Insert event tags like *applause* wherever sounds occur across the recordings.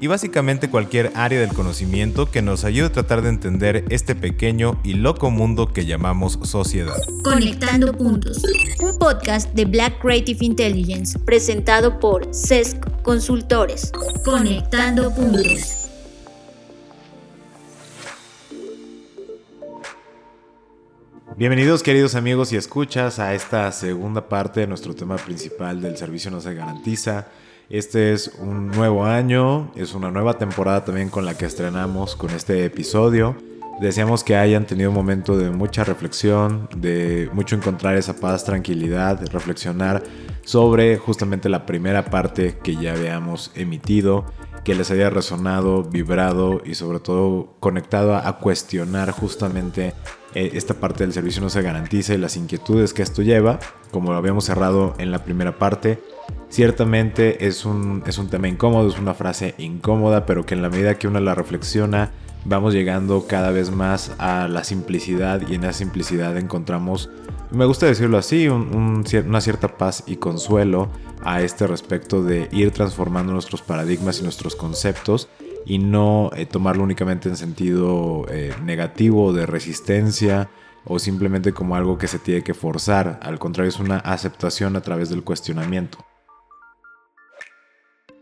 y básicamente cualquier área del conocimiento que nos ayude a tratar de entender este pequeño y loco mundo que llamamos sociedad. Conectando Puntos, un podcast de Black Creative Intelligence presentado por CESC Consultores. Conectando Puntos. Bienvenidos queridos amigos y escuchas a esta segunda parte de nuestro tema principal del servicio no se garantiza. Este es un nuevo año, es una nueva temporada también con la que estrenamos con este episodio. Deseamos que hayan tenido un momento de mucha reflexión, de mucho encontrar esa paz, tranquilidad, reflexionar sobre justamente la primera parte que ya habíamos emitido, que les haya resonado, vibrado y sobre todo conectado a, cuestionar justamente eh, esta parte del servicio no se garantiza y las inquietudes que esto lleva, como lo habíamos cerrado en la primera parte. Ciertamente es un, es un tema incómodo, es una frase incómoda, pero que en la medida que uno la reflexiona, vamos llegando cada vez más a la simplicidad y en esa simplicidad encontramos, me gusta decirlo así, una cierta paz y consuelo a este respecto de ir transformando nuestros paradigmas y nuestros conceptos y no eh, tomarlo únicamente en sentido eh, negativo de resistencia o simplemente como algo que se tiene que forzar, al contrario es una aceptación a través del cuestionamiento.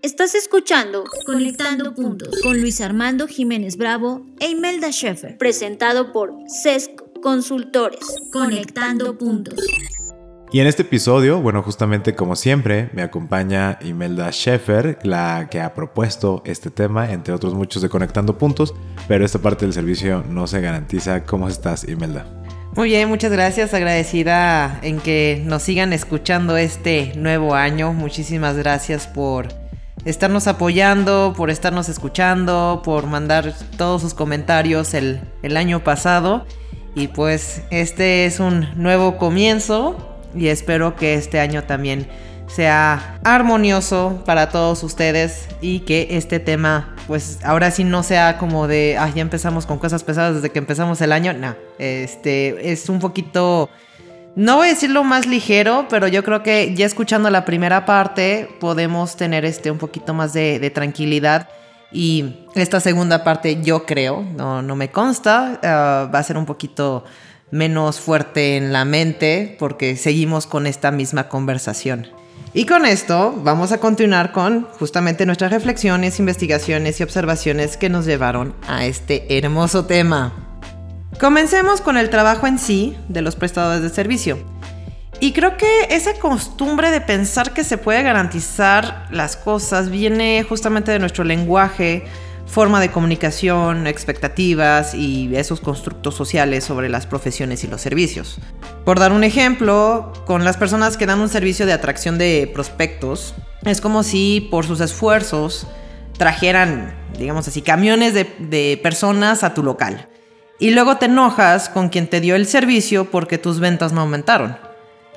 Estás escuchando Conectando Puntos con Luis Armando Jiménez Bravo e Imelda Schaeffer, presentado por CESC Consultores. Conectando Puntos. Y en este episodio, bueno, justamente como siempre, me acompaña Imelda Schaeffer, la que ha propuesto este tema, entre otros muchos de Conectando Puntos, pero esta parte del servicio no se garantiza. ¿Cómo estás, Imelda? Muy bien, muchas gracias. Agradecida en que nos sigan escuchando este nuevo año. Muchísimas gracias por estarnos apoyando, por estarnos escuchando, por mandar todos sus comentarios el, año pasado. Y pues este es un nuevo comienzo y espero que este año también sea armonioso para todos ustedes y que este tema pues ahora sí no sea como de, ah, ya empezamos con cosas pesadas desde que empezamos el año, no, este es un poquito no voy a decirlo más ligero, pero yo creo que ya escuchando la primera parte podemos tener este un poquito más de, tranquilidad. Y esta segunda parte yo creo, no, no me consta, ah, va a ser un poquito menos fuerte en la mente porque seguimos con esta misma conversación. Y con esto vamos a continuar con justamente nuestras reflexiones, investigaciones y observaciones que nos llevaron a este hermoso tema. Comencemos con el trabajo en sí de los prestadores de servicio. Y creo que esa costumbre de pensar que se puede garantizar las cosas viene justamente de nuestro lenguaje, forma de comunicación, expectativas y esos constructos sociales sobre las profesiones y los servicios. Por dar un ejemplo, con las personas que dan un servicio de atracción de prospectos, es como si por sus esfuerzos trajeran, digamos así, camiones de, personas a tu local y luego te enojas con quien te dio el servicio porque tus ventas no aumentaron.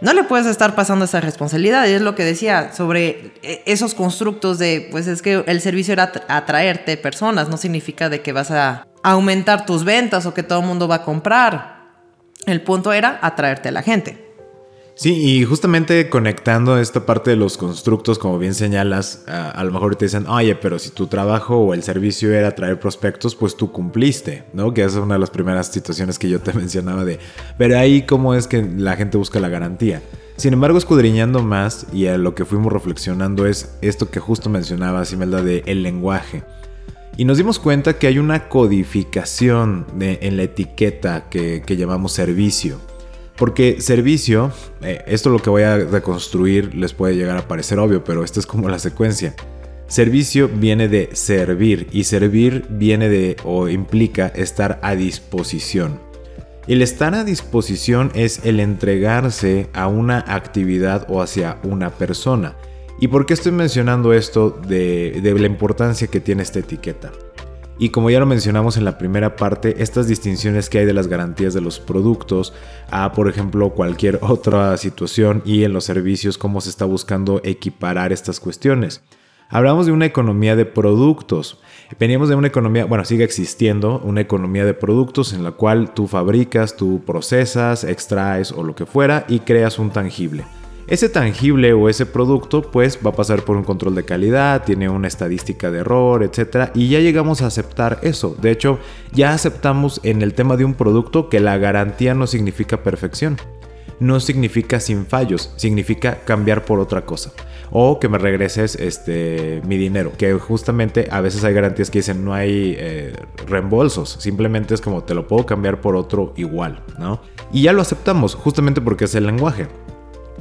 No le puedes estar pasando esa responsabilidad, y es lo que decía sobre eh, esos constructos de, pues es que el servicio era atraerte personas, no significa de que vas a aumentar tus ventas o que todo el mundo va a comprar. El punto era atraerte a la gente. Sí, y justamente conectando esta parte de los constructos, como bien señalas, a, lo mejor te dicen, oye, pero si tu trabajo o el servicio era traer prospectos, pues tú cumpliste, ¿no? Que esa es una de las primeras situaciones que yo te *laughs* mencionaba de, pero ahí cómo es que la gente busca la garantía. Sin embargo, escudriñando más y a lo que fuimos reflexionando es esto que justo mencionabas, Imelda, de el lenguaje. Y nos dimos cuenta que hay una codificación en la etiqueta que, que llamamos servicio. Porque servicio, eh, esto lo que voy a reconstruir les puede llegar a parecer obvio, pero esto es como la secuencia. Servicio viene de servir y servir viene de o implica estar a disposición. El estar a disposición es el entregarse a una actividad o hacia una persona. ¿Y por qué estoy mencionando esto de, de la importancia que tiene esta etiqueta? Y como ya lo mencionamos en la primera parte, estas distinciones que hay de las garantías de los productos a, por ejemplo, cualquier *laughs* otra situación y en los servicios, cómo se está buscando equiparar estas cuestiones. Hablamos de una economía de productos. Veníamos de una economía, bueno, sigue existiendo una economía de productos en la cual tú fabricas, tú procesas, extraes o lo que fuera y creas un tangible. Ese tangible o ese producto pues va a pasar por un control de calidad, tiene una estadística de error, etc. Y ya llegamos a aceptar eso. De hecho, ya aceptamos en el tema de un producto que la garantía no significa perfección no significa sin fallos, significa cambiar por otra cosa. O que me regreses este, mi dinero, que justamente a veces hay garantías que dicen no hay eh, reembolsos, simplemente es como te lo puedo cambiar por otro igual, ¿no? Y ya lo aceptamos, justamente porque es el lenguaje.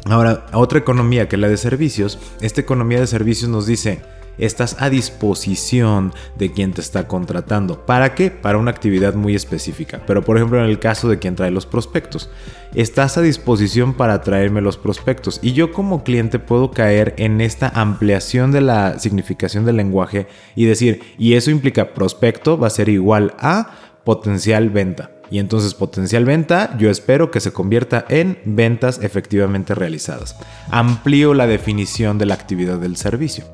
Ahora, otra economía que la de servicios, esta economía de servicios nos dice, estás a disposición de quien te está contratando. ¿Para qué? Para una actividad muy específica. Pero por ejemplo en el caso de quien trae los prospectos, estás a disposición para traerme los prospectos. Y yo como cliente puedo caer en esta ampliación de la significación del lenguaje y decir, y eso implica prospecto va a ser igual a potencial venta. Y entonces potencial venta yo espero que se convierta en ventas efectivamente realizadas. Amplío la definición de la actividad del servicio.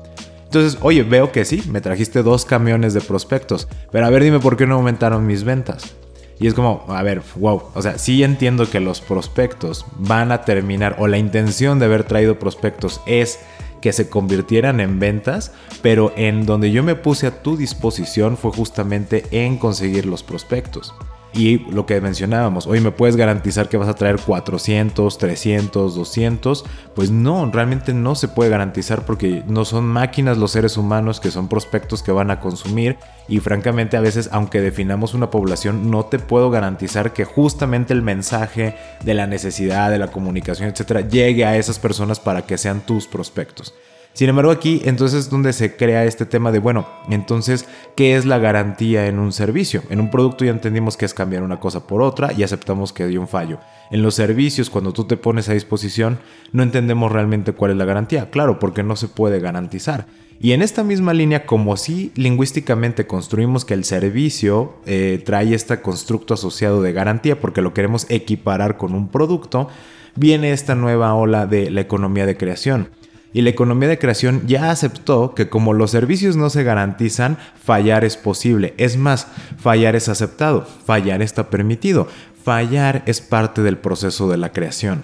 Entonces, oye, veo que sí, me trajiste dos camiones de prospectos, pero a ver, dime por qué no aumentaron mis ventas. Y es como, a ver, wow, o sea, sí entiendo que los prospectos van a terminar, o la intención de haber traído prospectos es que se convirtieran en ventas, pero en donde yo me puse a tu disposición fue justamente en conseguir los prospectos. Y lo que mencionábamos, hoy me puedes garantizar que vas a traer 400, 300, 200. Pues no, realmente no se puede garantizar porque no son máquinas los seres humanos que son prospectos que van a consumir. Y francamente a veces, aunque definamos una población, no te puedo garantizar que justamente el mensaje de la necesidad, de la comunicación, etcétera, llegue a esas personas para que sean tus prospectos. Sin embargo, aquí entonces es donde se crea este tema de, bueno, entonces, ¿qué es la garantía en un servicio? En un producto ya entendimos que es cambiar una cosa por otra y aceptamos que hay un fallo. En los servicios, cuando tú te pones a disposición, no entendemos realmente cuál es la garantía. Claro, porque no se puede garantizar. Y en esta misma línea, como si lingüísticamente construimos que el servicio eh, trae este constructo asociado de garantía porque lo queremos equiparar con un producto, viene esta nueva ola de la economía de creación y la economía de creación ya aceptó que como los servicios no se garantizan, fallar es posible. Es más, fallar es aceptado, fallar está permitido, fallar es parte del proceso de la creación.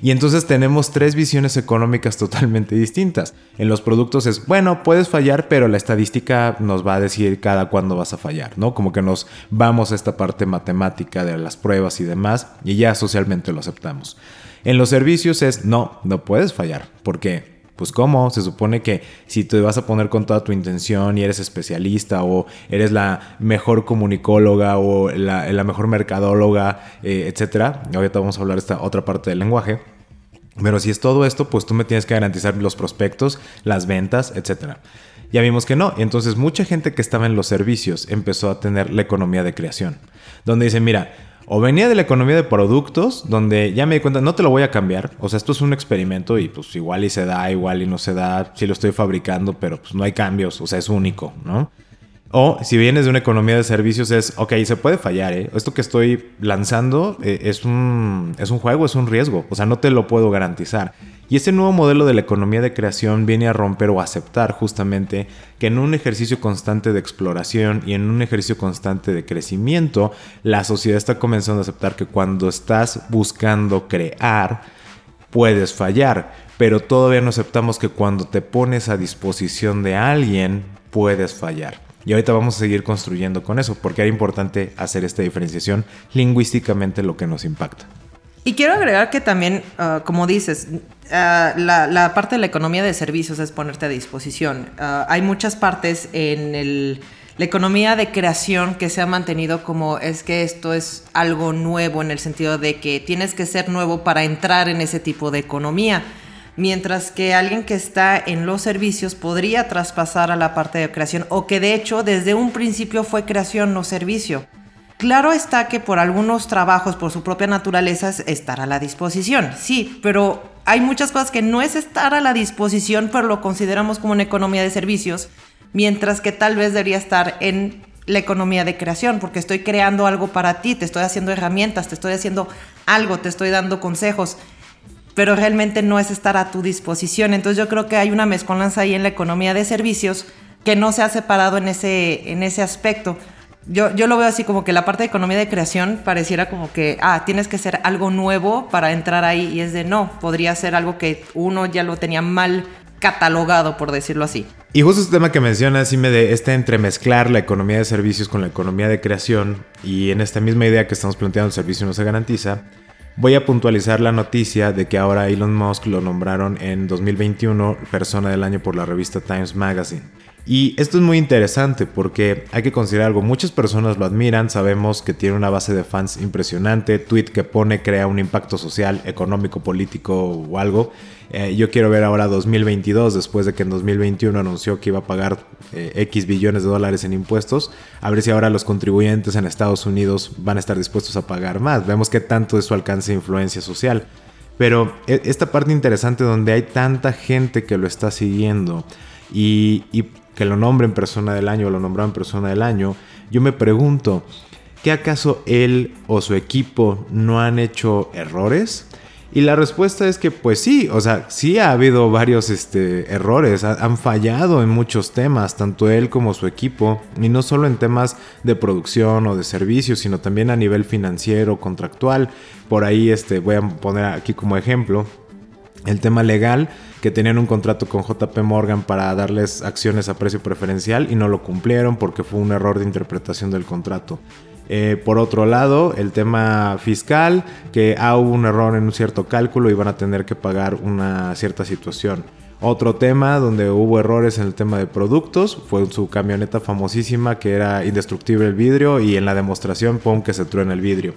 Y entonces tenemos tres visiones económicas totalmente distintas. En los productos es, bueno, puedes fallar, pero la estadística nos va a decir cada cuándo vas a fallar, ¿no? Como que nos vamos a esta parte matemática de las pruebas y demás, y ya socialmente lo aceptamos. En los servicios es, no, no puedes fallar, porque pues cómo, se supone que si te vas a poner con toda tu intención y eres especialista o eres la mejor comunicóloga o la, mejor mercadóloga, eh, etcétera, ahorita vamos a hablar de esta otra parte del lenguaje. Pero si es todo esto, pues tú me tienes que garantizar los prospectos, las ventas, etcétera. Ya vimos que no. Entonces mucha gente que estaba en los servicios empezó a tener la economía de creación. Donde dice, mira, o venía de la economía de productos, donde ya me di cuenta, no te lo voy a cambiar. O sea, esto es un experimento y pues igual y se da, igual y no se da, si lo estoy fabricando, pero pues no hay cambios, o sea, es único, ¿no? O si vienes de una economía de servicios es, ok, se puede fallar, ¿eh? Esto que estoy lanzando eh, es, un, es un juego, es un riesgo, o sea, no te lo puedo garantizar. Y este nuevo modelo de la economía de creación viene a romper o aceptar justamente que en un ejercicio constante de exploración y en un ejercicio constante de crecimiento, la sociedad está comenzando a aceptar que cuando estás buscando crear, puedes fallar, pero todavía no aceptamos que cuando te pones a disposición de alguien, puedes fallar. Y ahorita vamos a seguir construyendo con eso, porque era importante hacer esta diferenciación lingüísticamente lo que nos impacta. Y quiero agregar que también, ah, como dices, ah, la, parte de la economía de servicios es ponerte a disposición. Ah, hay muchas partes en la economía de creación que se ha mantenido como es que esto es algo nuevo en el sentido de que tienes que ser nuevo para entrar en ese tipo de economía. Mientras que alguien que está en los servicios podría traspasar a la parte de creación o que de hecho desde un principio fue creación, no servicio. Claro está que por algunos trabajos, por su propia naturaleza, es estar a la disposición, sí, pero hay muchas cosas que no es estar a la disposición, pero lo consideramos como una economía de servicios, mientras que tal vez debería estar en la economía de creación, porque estoy creando algo para ti, te estoy haciendo herramientas, te estoy haciendo algo, te estoy dando consejos. Pero realmente no es estar a tu disposición. Entonces yo creo que hay una mezcolanza ahí en la economía de servicios que no se ha separado en ese, en ese aspecto. Yo, yo lo veo así como que la parte de economía de creación pareciera como que, ah, tienes que ser algo nuevo para entrar ahí y es de no, podría ser algo que uno ya lo tenía mal catalogado, por decirlo así. Y justo este tema que mencionas, me de este entremezclar la economía de servicios con la economía de creación y en esta misma idea que estamos planteando el servicio no se garantiza, Voy a puntualizar la noticia de que ahora Elon Musk lo nombraron en 2021 persona del año por la revista Times Magazine. Y esto es muy interesante porque hay que considerar algo. Muchas personas lo admiran, sabemos que tiene una base de fans impresionante, tweet que pone crea un impacto social, económico, político o algo. Eh, yo quiero ver ahora 2022, después de que en 2021 anunció que iba a pagar eh, X billones de dólares en impuestos, a ver si ahora los contribuyentes en Estados Unidos van a estar dispuestos a pagar más. Vemos que tanto es su alcance de influencia social. Pero e, esta parte interesante donde hay tanta gente que lo está siguiendo y, que lo nombren persona del año o lo nombraron persona del año, yo me pregunto, ¿qué acaso él o su equipo no han hecho errores? Y la respuesta es que pues sí, o sea, sí ha habido varios este, errores, han fallado en muchos temas, tanto él como su equipo, y no solo en temas de producción o de servicios, sino también a nivel financiero, contractual. Por ahí este, voy a poner aquí como ejemplo el tema legal, que tenían un contrato con JP Morgan para darles acciones a precio preferencial y no lo cumplieron porque fue un error de interpretación del contrato. Eh, por otro lado, el tema fiscal, que ah, hubo un error en un cierto cálculo y van a tener que pagar una cierta situación. Otro tema donde hubo errores en el tema de productos fue su camioneta famosísima que era indestructible el vidrio y en la demostración pon que se truena el vidrio.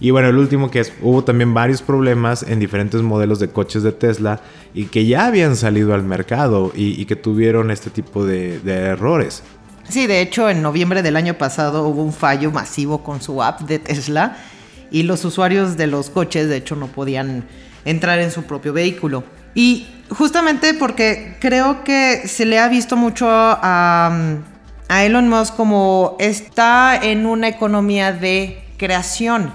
Y bueno, el último que es, hubo también varios problemas en diferentes modelos de coches de Tesla y que ya habían salido al mercado y, que tuvieron este tipo de errores. Sí, de hecho, en noviembre del año pasado hubo un fallo masivo con su app de Tesla y los usuarios de los coches, de hecho, no podían entrar en su propio vehículo. Y justamente porque creo que se le ha visto mucho a, a Elon Musk como está en una economía de creación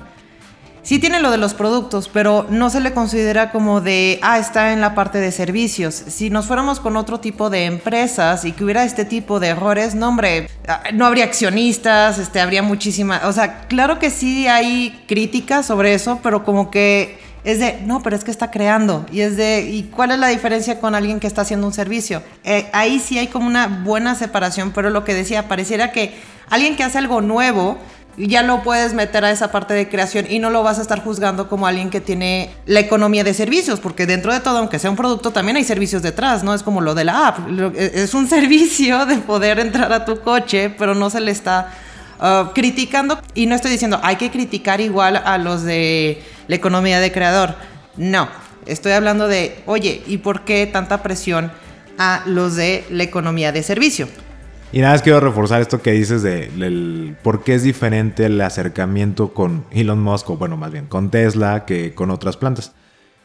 Sí tiene lo de los productos, pero no se le considera como de, ah, está en la parte de servicios. Si nos fuéramos con otro tipo de empresas y que hubiera este tipo de errores, no, hombre, ah, no habría accionistas, este, habría muchísimas, o sea, claro que sí hay críticas sobre eso, pero como que es de, no, pero es que está creando. Y es de, ¿y cuál es la diferencia con alguien que está haciendo un servicio? Eh, ahí sí hay como una buena separación, pero lo que decía, pareciera que alguien que hace algo nuevo, ya lo puedes meter a esa parte de creación y no lo vas a estar juzgando como alguien que tiene la economía de servicios, porque dentro de todo, aunque sea un producto, también hay servicios detrás, ¿no? Es como lo de la app, e, es un *laughs* servicio de poder entrar a tu coche, pero no se le está uh, criticando. Y no estoy diciendo, hay que criticar igual a los de la economía de creador. No, estoy hablando de, oye, ¿y por qué tanta presión a los de la economía de servicio? Y nada más quiero reforzar esto que dices de por qué es diferente el acercamiento con Elon Musk, o bueno, más bien con Tesla que con otras plantas.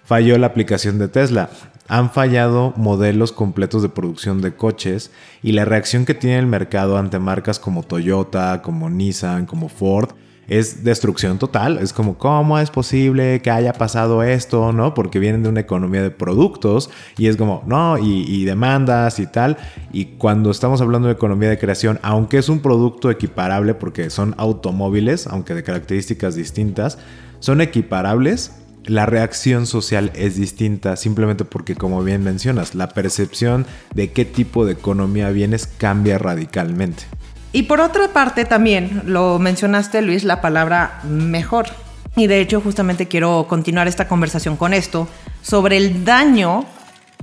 Falló la aplicación de Tesla. Han fallado modelos completos de producción de coches y la reacción que tiene el mercado ante marcas como Toyota, como Nissan, como Ford es destrucción total. Es como, ¿cómo es posible que haya pasado esto? ¿No? Porque vienen de una economía de productos y es como, no, y, demandas y tal. Y cuando estamos hablando de economía de creación, aunque es un producto equiparable porque son automóviles, aunque de características distintas, son equiparables. La reacción social es distinta simplemente porque, como bien mencionas, la percepción de qué tipo de economía vienes cambia radicalmente. Y por otra parte también lo mencionaste Luis, la palabra mejor. Y de hecho justamente quiero continuar esta conversación con esto sobre el daño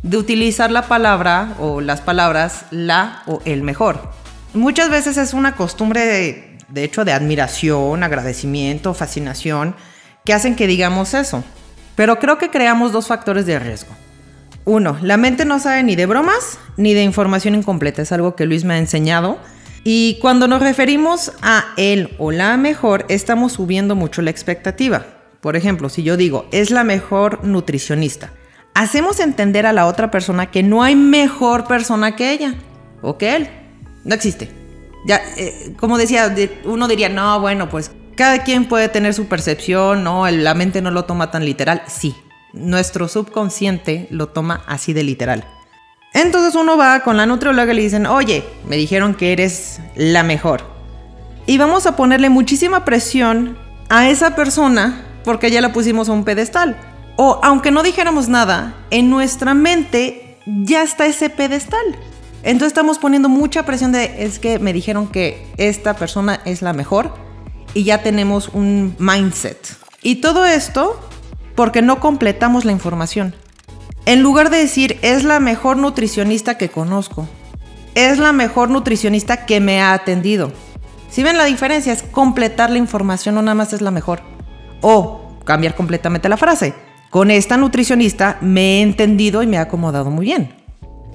de utilizar la palabra o las palabras la o el mejor. Muchas veces es una costumbre de, de hecho de admiración, agradecimiento, fascinación que hacen que digamos eso. Pero creo que creamos dos factores de riesgo. Uno, la mente no sabe ni de bromas ni de información incompleta. Es algo que Luis me ha enseñado y cuando nos referimos a él o la mejor, estamos subiendo mucho la expectativa. Por ejemplo, si yo digo, es la mejor nutricionista, hacemos entender a la otra persona que no hay mejor persona que ella o que él. No existe. Ya, eh, como decía, uno diría, no, bueno, pues cada quien puede tener su percepción, no, la mente no lo toma tan literal. Sí, nuestro subconsciente lo toma así de literal. Entonces uno va con la nutrióloga y le dicen, oye, me dijeron que eres la mejor. Y vamos a ponerle muchísima presión a esa persona porque ya la pusimos a un pedestal. O aunque no dijéramos nada, en nuestra mente ya está ese pedestal. Entonces estamos poniendo mucha presión de, es que me dijeron que esta persona es la mejor y ya tenemos un mindset. Y todo esto porque no completamos la información. En lugar de decir, es la mejor nutricionista que conozco, es la mejor nutricionista que me ha atendido. Si ven la diferencia, es completar la información, no nada más es la mejor. O cambiar completamente la frase. Con esta nutricionista me he entendido y me ha acomodado muy bien.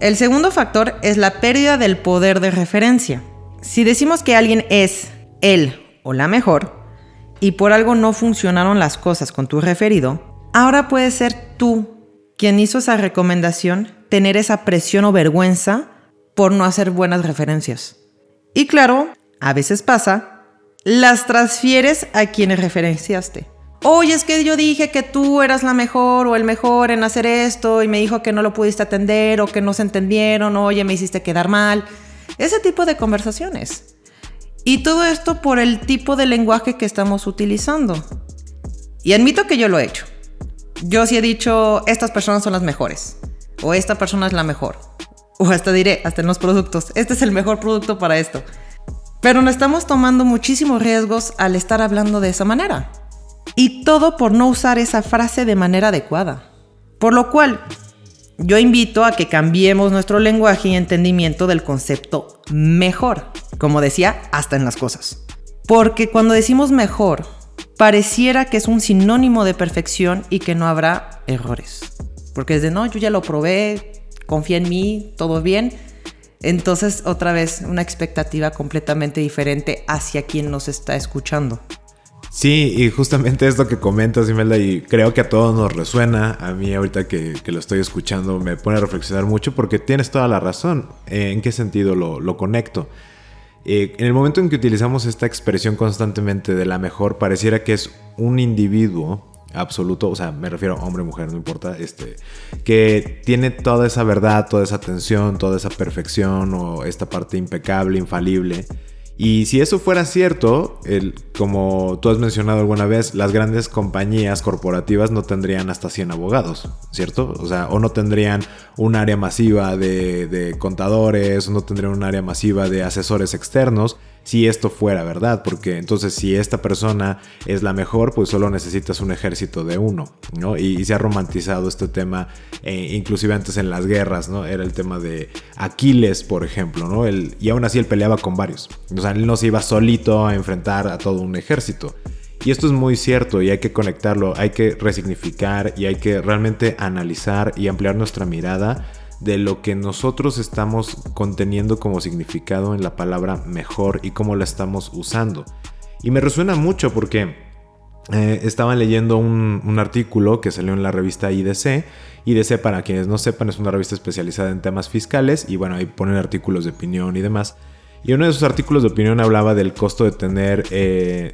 El segundo factor es la pérdida del poder de referencia. Si decimos que alguien es él o la mejor y por algo no funcionaron las cosas con tu referido, ahora puede ser tú quien hizo esa recomendación tener esa presión o vergüenza por no hacer buenas referencias. Y claro, a veces pasa, las transfieres a quienes referenciaste. Oye, es que yo dije que tú eras la mejor o el mejor en hacer esto y me dijo que no lo pudiste atender o que no se entendieron, oye, me hiciste quedar mal. Ese tipo de conversaciones. Y todo esto por el tipo de lenguaje que estamos utilizando. Y admito que yo lo he hecho. Yo sí he dicho, estas personas son las mejores. O esta persona es la mejor. O hasta diré, hasta en los productos, este es el mejor producto para esto. Pero nos estamos tomando muchísimos riesgos al estar hablando de esa manera. Y todo por no usar esa frase de manera adecuada. Por lo cual, yo invito a que cambiemos nuestro lenguaje y entendimiento del concepto mejor. Como decía, hasta en las cosas. Porque cuando decimos mejor, pareciera que es un sinónimo de perfección y que no habrá errores. Porque es de, no, yo ya lo probé, confía en mí, todo bien. Entonces, otra vez, una expectativa completamente diferente hacia quien nos está escuchando. Sí, y justamente esto que comentas, Imelda, y creo que a todos nos resuena, a mí ahorita que, lo estoy escuchando me pone a reflexionar mucho porque tienes toda la razón. ¿En qué sentido lo, lo conecto? Eh, en el momento en que utilizamos esta expresión constantemente de la mejor, pareciera que es un individuo absoluto, o sea, me refiero a hombre, mujer, no importa, este, que tiene toda esa verdad, toda esa atención, toda esa perfección o esta parte impecable, infalible. Y si eso fuera cierto, el, como tú has mencionado alguna vez, las grandes compañías corporativas no tendrían hasta 100 abogados, ¿cierto? O sea, o no tendrían un área masiva de, de contadores, o no tendrían un área masiva de asesores externos si esto fuera verdad, porque entonces si esta persona es la mejor, pues solo necesitas un ejército de uno, ¿no? Y, se ha romantizado este tema, eh, inclusive antes en las guerras, ¿no? Era el tema de Aquiles, por ejemplo, ¿no? y aún así él peleaba con varios, o sea, él no se iba solito a enfrentar a todo un ejército. Y esto es muy cierto y hay que conectarlo, hay que resignificar y hay que realmente analizar y ampliar nuestra mirada de lo que nosotros estamos conteniendo como significado en la palabra mejor y cómo la estamos usando. Y me resuena mucho porque eh, estaba leyendo un, un, artículo que salió en la revista IDC. IDC, para quienes no sepan, es una revista especializada en temas fiscales y bueno, ahí ponen artículos de opinión y demás. Y uno de esos artículos de opinión hablaba del costo de tener eh,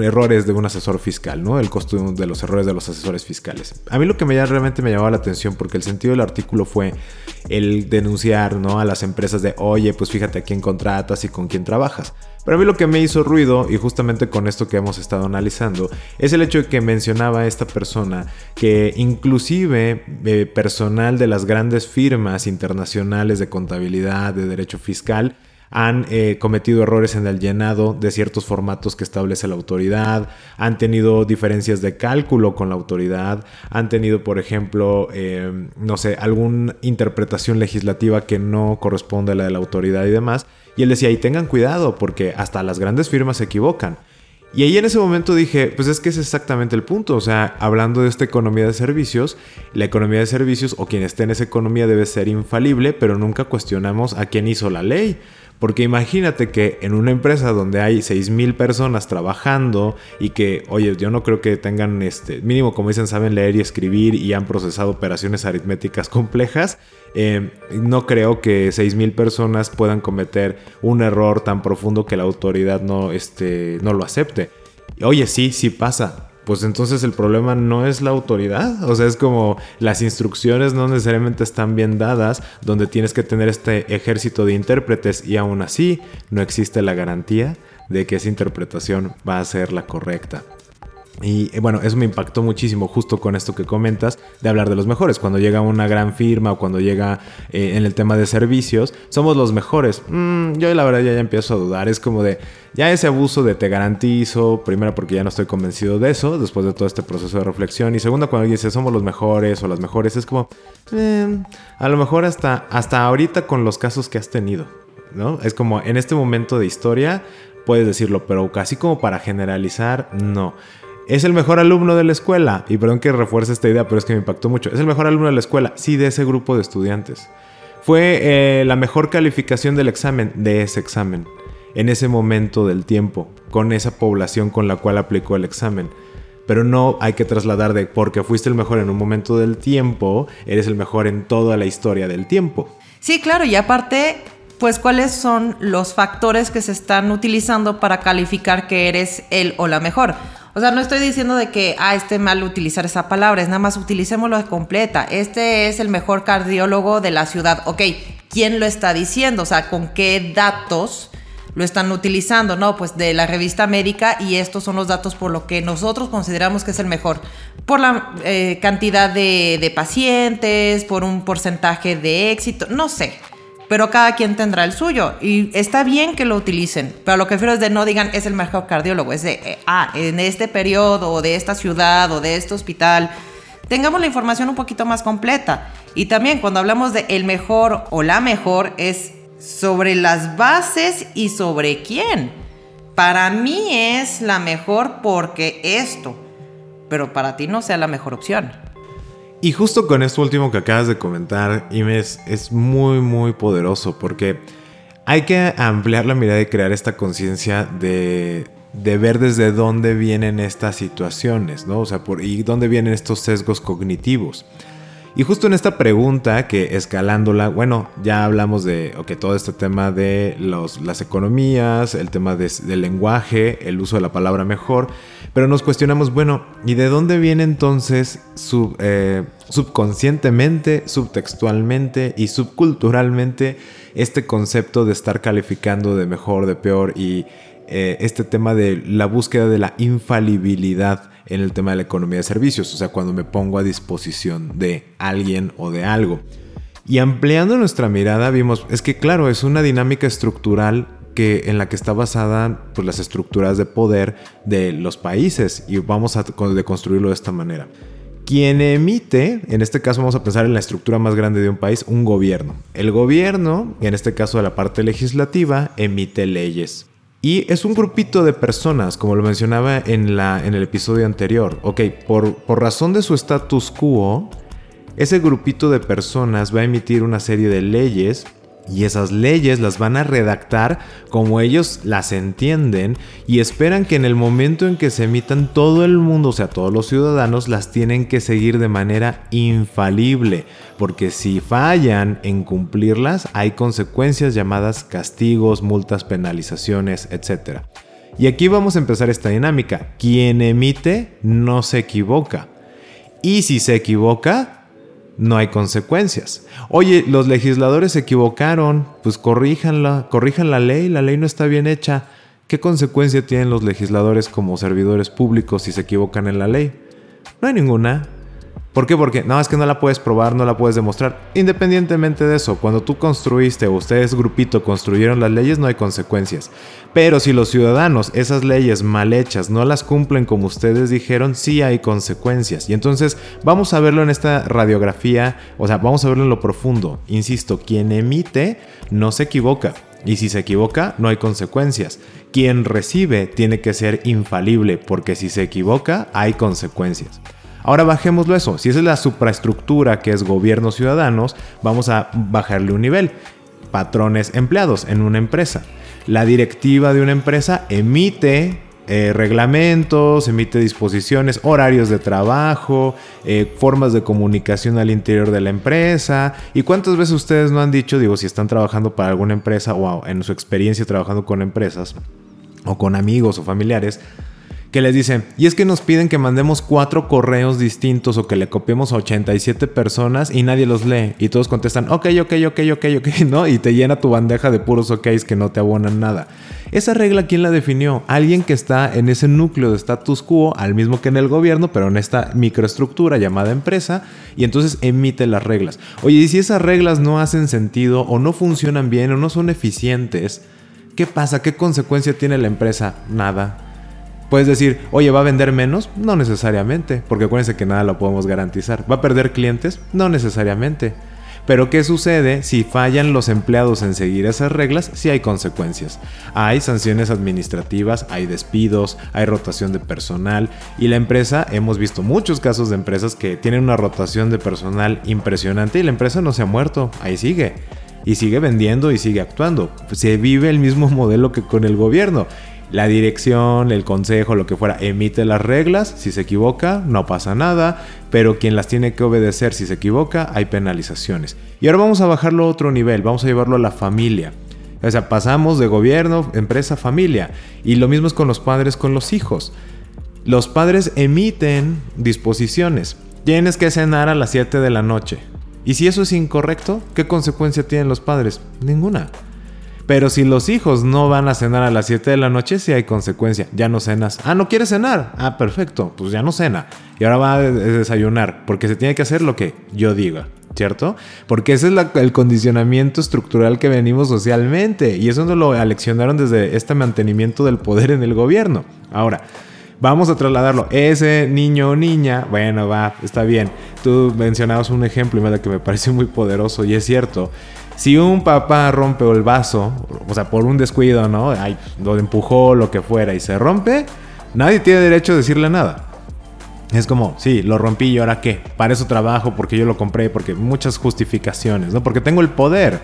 errores de un asesor fiscal, ¿no? El costo de, los errores de los asesores fiscales. A mí lo que me, realmente me llamaba la atención, porque el sentido del artículo fue el denunciar, ¿no? A las empresas de, oye, pues fíjate a quién contratas y con quién trabajas. Pero a mí lo que me hizo ruido, y justamente con esto que hemos estado analizando, es el hecho de que mencionaba esta persona que inclusive eh, personal de las grandes firmas internacionales de contabilidad, de derecho fiscal, han eh, cometido errores en el llenado de ciertos formatos que establece la autoridad, han tenido diferencias de cálculo con la autoridad, han tenido, por ejemplo, eh, no sé, alguna interpretación legislativa que no corresponde a la de la autoridad y demás. Y él decía, y tengan cuidado, porque hasta las grandes firmas se equivocan. Y ahí en ese momento dije, pues es que es exactamente el punto. O sea, hablando de esta economía de servicios, la economía de servicios o quien esté en esa economía debe ser infalible, pero nunca cuestionamos a quién hizo la ley. Porque imagínate que en una empresa donde hay 6.000 personas trabajando y que, oye, yo no creo que tengan, este, mínimo como dicen, saben leer y escribir y han procesado operaciones aritméticas complejas, eh, no creo que 6.000 personas puedan cometer un error tan profundo que la autoridad no, este, no lo acepte. Oye, sí, sí pasa, pues entonces el problema no es la autoridad. O sea, es como las instrucciones no necesariamente están bien dadas, donde tienes que tener este ejército de intérpretes y aún así no existe la garantía de que esa interpretación va a ser la correcta. Y eh, bueno, eso me impactó muchísimo justo con esto que comentas de hablar de los mejores. Cuando llega una gran firma o cuando llega eh, en el tema de servicios, somos los mejores. Mm, yo la verdad ya, ya empiezo a dudar. Es como de, ya ese abuso de te garantizo, primero porque ya no estoy convencido de eso, después de todo este proceso de reflexión. Y segundo, cuando alguien dice somos los mejores o las mejores, es como, eh, a lo mejor hasta, hasta ahorita con los casos que has tenido. ¿no? Es como en este momento de historia puedes decirlo, pero casi como para generalizar, no. Es el mejor alumno de la escuela. Y perdón que refuerce esta idea, pero es que me impactó mucho. Es el mejor alumno de la escuela. Sí, de ese grupo de estudiantes. Fue eh, la mejor calificación del examen, de ese examen. En ese momento del tiempo. Con esa población con la cual aplicó el examen. Pero no hay que trasladar de porque fuiste el mejor en un momento del tiempo, eres el mejor en toda la historia del tiempo. Sí, claro, y aparte, pues cuáles son los factores que se están utilizando para calificar que eres el o la mejor. O sea, no estoy diciendo de que, ah, esté mal utilizar esa palabra, es nada más utilicémoslo completa. Este es el mejor cardiólogo de la ciudad. Ok, ¿quién lo está diciendo? O sea, ¿con qué datos lo están utilizando? No, pues de la revista médica y estos son los datos por lo que nosotros consideramos que es el mejor. Por la eh, cantidad de, de pacientes, por un porcentaje de éxito, no sé pero cada quien tendrá el suyo. Y está bien que lo utilicen, pero lo que prefiero es de no digan es el mejor cardiólogo, es de, eh, ah, en este periodo, o de esta ciudad, o de este hospital. Tengamos la información un poquito más completa. Y también cuando hablamos de el mejor o la mejor, es sobre las bases y sobre quién. Para mí es la mejor porque esto, pero para ti no sea la mejor opción. Y justo con esto último que acabas de comentar, Imes, es muy, muy poderoso porque hay que ampliar la mirada y crear esta conciencia de, de, ver desde dónde vienen estas situaciones, ¿no? O sea, por, y dónde vienen estos sesgos cognitivos. Y justo en esta pregunta, que escalándola, bueno, ya hablamos de okay, todo este tema de las economías, el tema del lenguaje, el uso de la palabra mejor, pero nos cuestionamos, bueno, ¿y de dónde viene entonces eh, subconscientemente, subtextualmente y subculturalmente este concepto de estar calificando de mejor, de peor y eh, este tema de la búsqueda de la infalibilidad en el tema de la economía de servicios? O sea, cuando me pongo a disposición de alguien o de algo. Y ampliando nuestra mirada vimos, es que claro, es una dinámica estructural que, en la que está basada pues, las estructuras de poder de los países y vamos a deconstruirlo de esta manera. Quien emite, en este caso vamos a pensar en la estructura más grande de un país, un gobierno. El gobierno, en este caso de la parte legislativa, emite leyes. Y es un grupito de personas, como lo mencionaba en, la, en el episodio anterior. Ok, por, por razón de su status quo, ese grupito de personas va a emitir una serie de leyes y esas leyes las van a redactar como ellos las entienden y esperan que en el momento en que se emitan todo el mundo, o sea, todos los ciudadanos, las tienen que seguir de manera infalible. Porque si fallan en cumplirlas, hay consecuencias llamadas castigos, multas, penalizaciones, etc. Y aquí vamos a empezar esta dinámica. Quien emite no se equivoca. Y si se equivoca, no hay consecuencias. Oye, los legisladores se equivocaron, pues corríjanla, corrijan la ley, la ley no está bien hecha. ¿Qué consecuencia tienen los legisladores como servidores públicos si se equivocan en la ley? No hay ninguna. ¿Por qué? Porque no, es que no la puedes probar, no la puedes demostrar. Independientemente de eso, cuando tú construiste o ustedes grupito construyeron las leyes, no hay consecuencias. Pero si los ciudadanos esas leyes mal hechas no las cumplen como ustedes dijeron, sí hay consecuencias. Y entonces vamos a verlo en esta radiografía, o sea, vamos a verlo en lo profundo. Insisto, quien emite no se equivoca. Y si se equivoca, no hay consecuencias. Quien recibe tiene que ser infalible, porque si se equivoca, hay consecuencias. Ahora bajémoslo eso. Si esa es la supraestructura que es gobierno ciudadanos, vamos a bajarle un nivel. Patrones empleados en una empresa. La directiva de una empresa emite eh, reglamentos, emite disposiciones, horarios de trabajo, eh, formas de comunicación al interior de la empresa. ¿Y cuántas veces ustedes no han dicho, digo, si están trabajando para alguna empresa o en su experiencia trabajando con empresas o con amigos o familiares, que les dicen, y es que nos piden que mandemos cuatro correos distintos o que le copiemos a 87 personas y nadie los lee. Y todos contestan, ok, ok, ok, ok, ok, *laughs* ¿no? Y te llena tu bandeja de puros OKs que no te abonan nada. Esa regla, ¿quién la definió? Alguien que está en ese núcleo de status quo, al mismo que en el gobierno, pero en esta microestructura llamada empresa, y entonces emite las reglas. Oye, y si esas reglas no hacen sentido o no funcionan bien o no son eficientes, ¿qué pasa? ¿Qué consecuencia tiene la empresa? Nada Puedes decir, oye, ¿va a vender menos? No necesariamente, porque acuérdense que nada lo podemos garantizar. ¿Va a perder clientes? No necesariamente. Pero ¿qué sucede si fallan los empleados en seguir esas reglas? Si hay consecuencias. Hay sanciones administrativas, hay despidos, hay rotación de personal y la empresa, hemos visto muchos casos de empresas que tienen una rotación de personal impresionante y la empresa no se ha muerto, ahí sigue. Y sigue vendiendo y sigue actuando. Se vive el mismo *laughs* modelo que con el gobierno la dirección, el consejo, lo que fuera, emite las reglas. Si se equivoca, no pasa nada. Pero quien las tiene que obedecer, si se equivoca, hay penalizaciones. Y ahora vamos a bajarlo a otro nivel. Vamos a llevarlo a la familia. O sea, pasamos de gobierno, empresa, familia. Y lo mismo es con los padres, con los hijos. Los padres emiten disposiciones. Tienes que cenar a las 7 de la noche. Y si eso es incorrecto, ¿qué consecuencia tienen los padres? Ninguna. Pero si los hijos no van a cenar a las 7 de la noche, sí hay consecuencia. Ya no cenas. Ah, no quieres cenar. Ah, perfecto. Pues ya no cena. Y ahora va a desayunar. Porque se tiene que hacer lo que yo diga. ¿Cierto? Porque ese es el condicionamiento estructural que venimos socialmente. Y eso nos lo aleccionaron desde este mantenimiento del poder en el gobierno. Ahora, vamos a trasladarlo. Ese niño o niña, bueno, va, está bien. Tú mencionabas un ejemplo y me pareció muy poderoso y es cierto. Si un papá rompe el vaso, o sea, por un descuido, ¿no? Ay, lo empujó, lo que fuera, y se rompe, nadie tiene derecho a decirle nada. Es como, sí, lo rompí y ahora qué? Para eso trabajo, porque yo lo compré, porque muchas justificaciones, ¿no? Porque tengo el poder.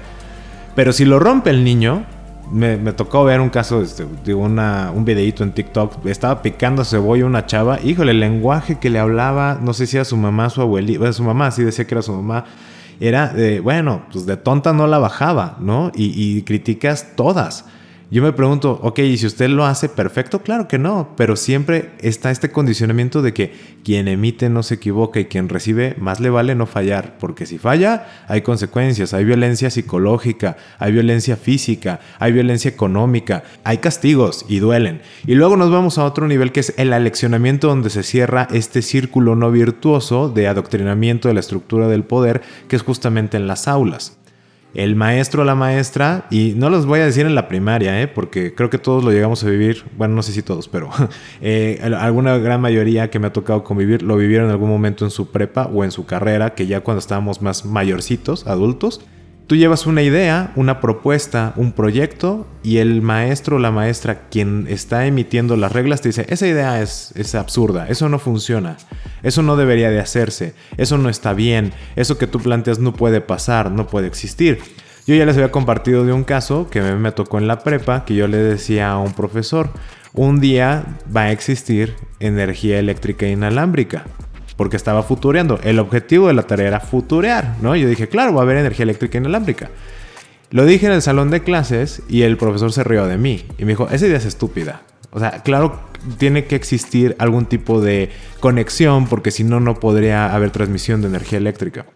Pero si lo rompe el niño, me, tocó ver un caso este, de un videito en TikTok. Estaba picando cebolla una chava. Híjole, el lenguaje que le hablaba, no sé si era su mamá, su abuelita. Su mamá sí decía que era su mamá era de, bueno, pues de tonta no la bajaba, ¿no? Y, y críticas todas. Yo me pregunto, ok, ¿y si usted lo hace perfecto? Claro que no, pero siempre está este condicionamiento de que quien emite no se equivoca y quien recibe más le vale no fallar, porque si falla hay consecuencias, hay violencia psicológica, hay violencia física, hay violencia económica, hay castigos y duelen. Y luego nos vamos a otro nivel que es el aleccionamiento donde se cierra este círculo no virtuoso de adoctrinamiento de la estructura del poder que es justamente en las aulas el maestro o la maestra, y no los voy a decir en la primaria, ¿eh? porque creo que todos lo llegamos a vivir, bueno, no sé si todos, pero *laughs* eh, alguna gran mayoría que me ha tocado convivir lo vivieron en algún momento en su prepa o en su carrera, que ya cuando estábamos más mayorcitos, adultos, Tú llevas una idea, una propuesta, un proyecto y el maestro o la maestra quien está emitiendo las reglas te dice, esa idea es, es, absurda, eso no funciona, eso no debería de hacerse, eso no está bien, eso que tú planteas no puede pasar, no puede existir. Yo ya les había compartido de un caso que me tocó en la prepa, que yo le decía a un profesor, un día va a existir energía eléctrica inalámbrica porque estaba futureando. El objetivo de la tarea era futurear, ¿no? Yo dije, claro, va a haber energía eléctrica inalámbrica. Lo dije en el salón de clases y el profesor se rió de mí y me dijo, esa idea es estúpida. O sea, claro, tiene que existir algún tipo de conexión porque si no, no podría haber transmisión de energía eléctrica.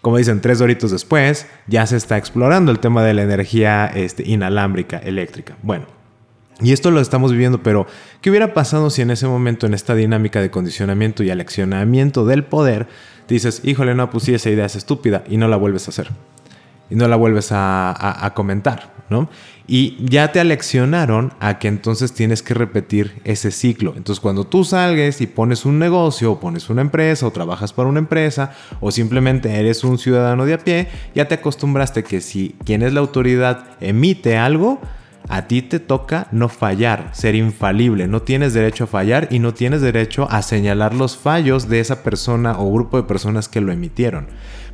Como dicen, tres horitos después, ya se está explorando el tema de la energía este, inalámbrica eléctrica. Bueno, y esto lo estamos viviendo, pero ¿qué hubiera pasado si en ese momento, en esta dinámica de condicionamiento y aleccionamiento del poder, dices, híjole, no, pues sí, esa idea es estúpida y no la vuelves a hacer? Y no la vuelves a, comentar, ¿no? Y ya te aleccionaron a que entonces tienes que repetir ese ciclo. Entonces, cuando tú salgues y pones un negocio, o pones una empresa, o trabajas para una empresa, o simplemente eres un ciudadano de a pie, ya te acostumbraste que si quien es la autoridad emite algo, a ti te toca no fallar, ser infalible. No tienes derecho a fallar y no tienes derecho a señalar los fallos de esa persona o grupo de personas que lo emitieron.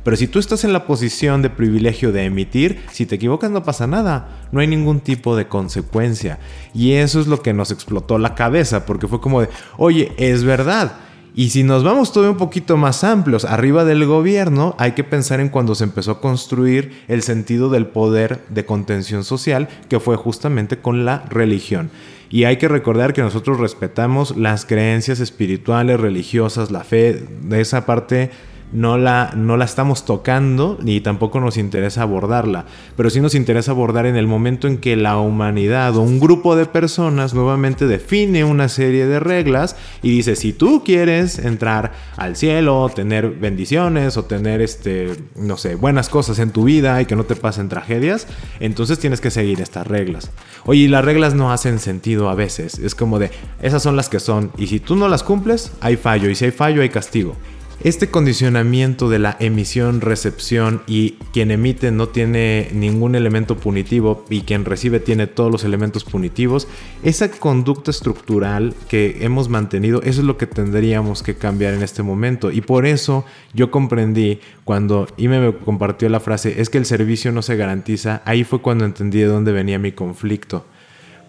Pero si tú estás en la posición de privilegio de emitir, si te equivocas no pasa nada, no hay ningún tipo de consecuencia. Y eso es lo que nos explotó la cabeza, porque fue como de, oye, es verdad. Y si nos vamos todavía un poquito más amplios, arriba del gobierno, hay que pensar en cuando se empezó a construir el sentido del poder de contención social, que fue justamente con la religión. Y hay que recordar que nosotros respetamos las creencias espirituales, religiosas, la fe, de esa parte no la, no la estamos tocando ni tampoco nos interesa abordarla, pero sí nos interesa abordar en el momento en que la humanidad o un grupo de personas nuevamente define una serie de reglas y dice, si tú quieres entrar al cielo, tener bendiciones o tener, este, no sé, buenas cosas en tu vida y que no te pasen tragedias, entonces tienes que seguir estas reglas. Oye, las reglas no hacen sentido a veces, es como de, esas son las que son, y si tú no las cumples, hay fallo, y si hay fallo, hay castigo. Este condicionamiento de la emisión, recepción y quien emite no tiene ningún elemento punitivo y quien recibe tiene todos los elementos punitivos, esa conducta estructural que hemos mantenido, eso es lo que tendríamos que cambiar en este momento. Y por eso yo comprendí cuando Ime me compartió la frase, es que el servicio no se garantiza, ahí fue cuando entendí de dónde venía mi conflicto.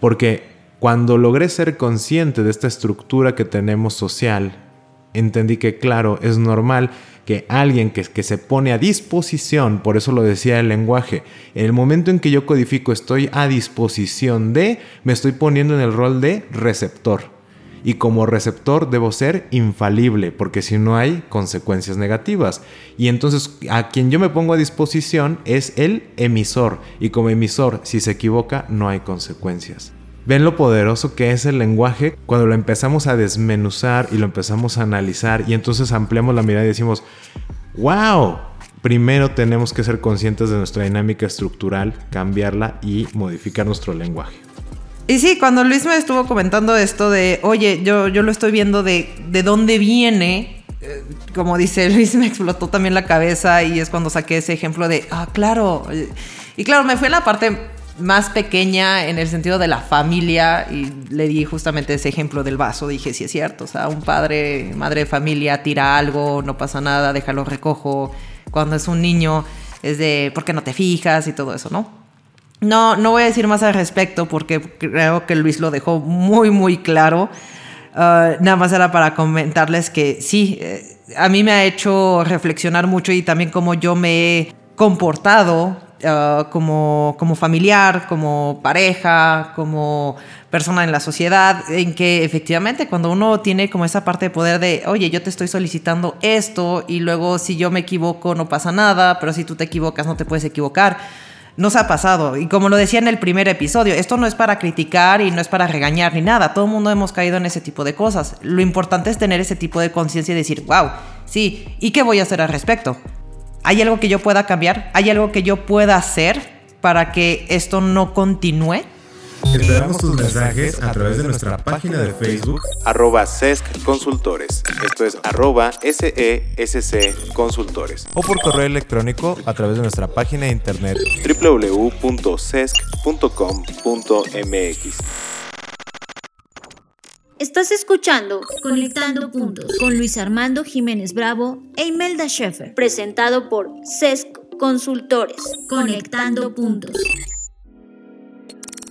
Porque cuando logré ser consciente de esta estructura que tenemos social, entendí que, claro, es normal que alguien que, se pone a disposición, por eso lo decía el lenguaje, en el momento en que yo codifico estoy a disposición de, me estoy poniendo en el rol de receptor. Y como receptor debo ser infalible, porque si no hay consecuencias negativas. Y entonces a quien yo me pongo a disposición es el emisor. Y como emisor, si se equivoca, no hay consecuencias. Ven lo poderoso que es el lenguaje cuando lo empezamos a desmenuzar y lo empezamos a analizar y entonces ampliamos la mirada y decimos, wow, primero tenemos que ser conscientes de nuestra dinámica estructural, cambiarla y modificar nuestro lenguaje. Y sí, cuando Luis me estuvo comentando esto de, oye, yo, yo lo estoy viendo de, de dónde viene, eh, como dice Luis, *laughs* me explotó también la cabeza y es cuando saqué ese ejemplo de, ah, claro. Y claro, me fue en la parte más pequeña en el sentido de la familia y le di justamente ese ejemplo del vaso, dije, sí es cierto, o sea, un padre, madre de familia tira algo, no pasa nada, déjalo recojo, cuando es un niño es de, ¿por qué no te fijas? y todo eso, ¿no? No, no voy a decir más al respecto porque creo que Luis lo dejó muy, muy claro. Ah, nada más era para comentarles que sí, eh, a mí me ha hecho reflexionar mucho y también cómo yo me he comportado Ah, como, como familiar, como pareja, como persona en la sociedad, en que efectivamente cuando uno tiene como esa parte de poder de, oye, yo te estoy solicitando esto y luego si yo me equivoco no pasa nada, pero si tú te equivocas no te puedes equivocar. Nos ha pasado. Y como lo decía en el primer episodio, esto no es para criticar y no es para regañar ni nada. Todo el mundo hemos caído en ese tipo de cosas. Lo importante es tener ese tipo de conciencia y decir, wow, sí, ¿y qué voy a hacer al respecto? ¿Hay algo que yo pueda cambiar? ¿Hay algo que yo pueda hacer para que esto no continúe? Esperamos tus mensajes a través de nuestra página de Facebook arroba SESC Consultores. Esto es arroba SESC Consultores. O por correo electrónico a través de nuestra página de internet www.sesc.com.mx. Estás escuchando Conectando Puntos con Luis Armando Jiménez Bravo e Imelda Schaeffer, presentado por CESC Consultores. Conectando Puntos.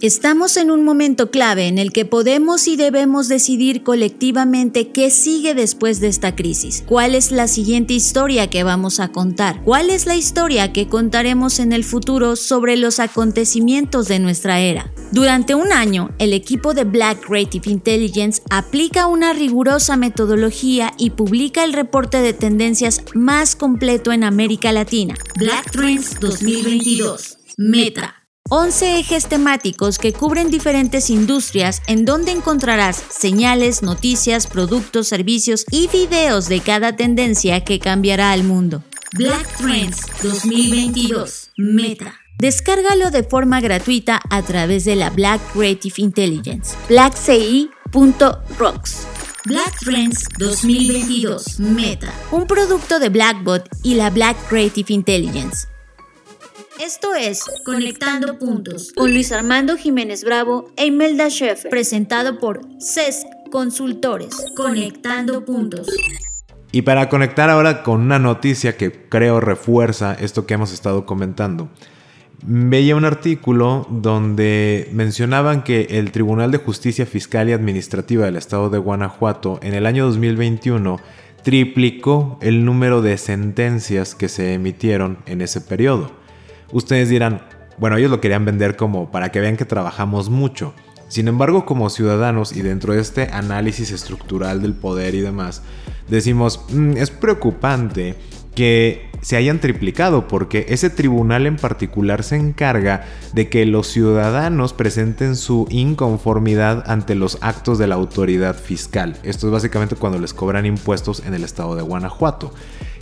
Estamos en un momento clave en el que podemos y debemos decidir colectivamente qué sigue después de esta crisis. ¿Cuál es la siguiente historia que vamos a contar? ¿Cuál es la historia que contaremos en el futuro sobre los acontecimientos de nuestra era? Durante un año, el equipo de Black Creative Intelligence aplica una rigurosa metodología y publica el reporte de tendencias más completo en América Latina, Black Trends 2022, Meta. 11 ejes temáticos que cubren diferentes industrias en donde encontrarás señales, noticias, productos, servicios y videos de cada tendencia que cambiará al mundo. Black Trends 2022 Meta. Descárgalo de forma gratuita a través de la Black Creative Intelligence. blackci.rocks. Black Trends 2022 Meta, un producto de Blackbot y la Black Creative Intelligence. Esto es Conectando Puntos con Luis Armando Jiménez Bravo e Imelda Schaeffer, presentado por CESC Consultores. Conectando Puntos. Y para conectar ahora con una noticia que creo refuerza esto que hemos estado comentando. veía un artículo donde mencionaban que el Tribunal de Justicia Fiscal y Administrativa del Estado de Guanajuato en el año 2021 triplicó el número de sentencias que se emitieron en ese periodo. Ustedes dirán, bueno, ellos lo querían vender como para que vean que trabajamos mucho. Sin embargo, como ciudadanos y dentro de este análisis estructural del poder y demás, decimos, mm, es preocupante que se hayan triplicado porque ese tribunal en particular se encarga de que los ciudadanos presenten su inconformidad ante los actos de la autoridad fiscal. Esto es básicamente cuando les cobran impuestos en el estado de Guanajuato.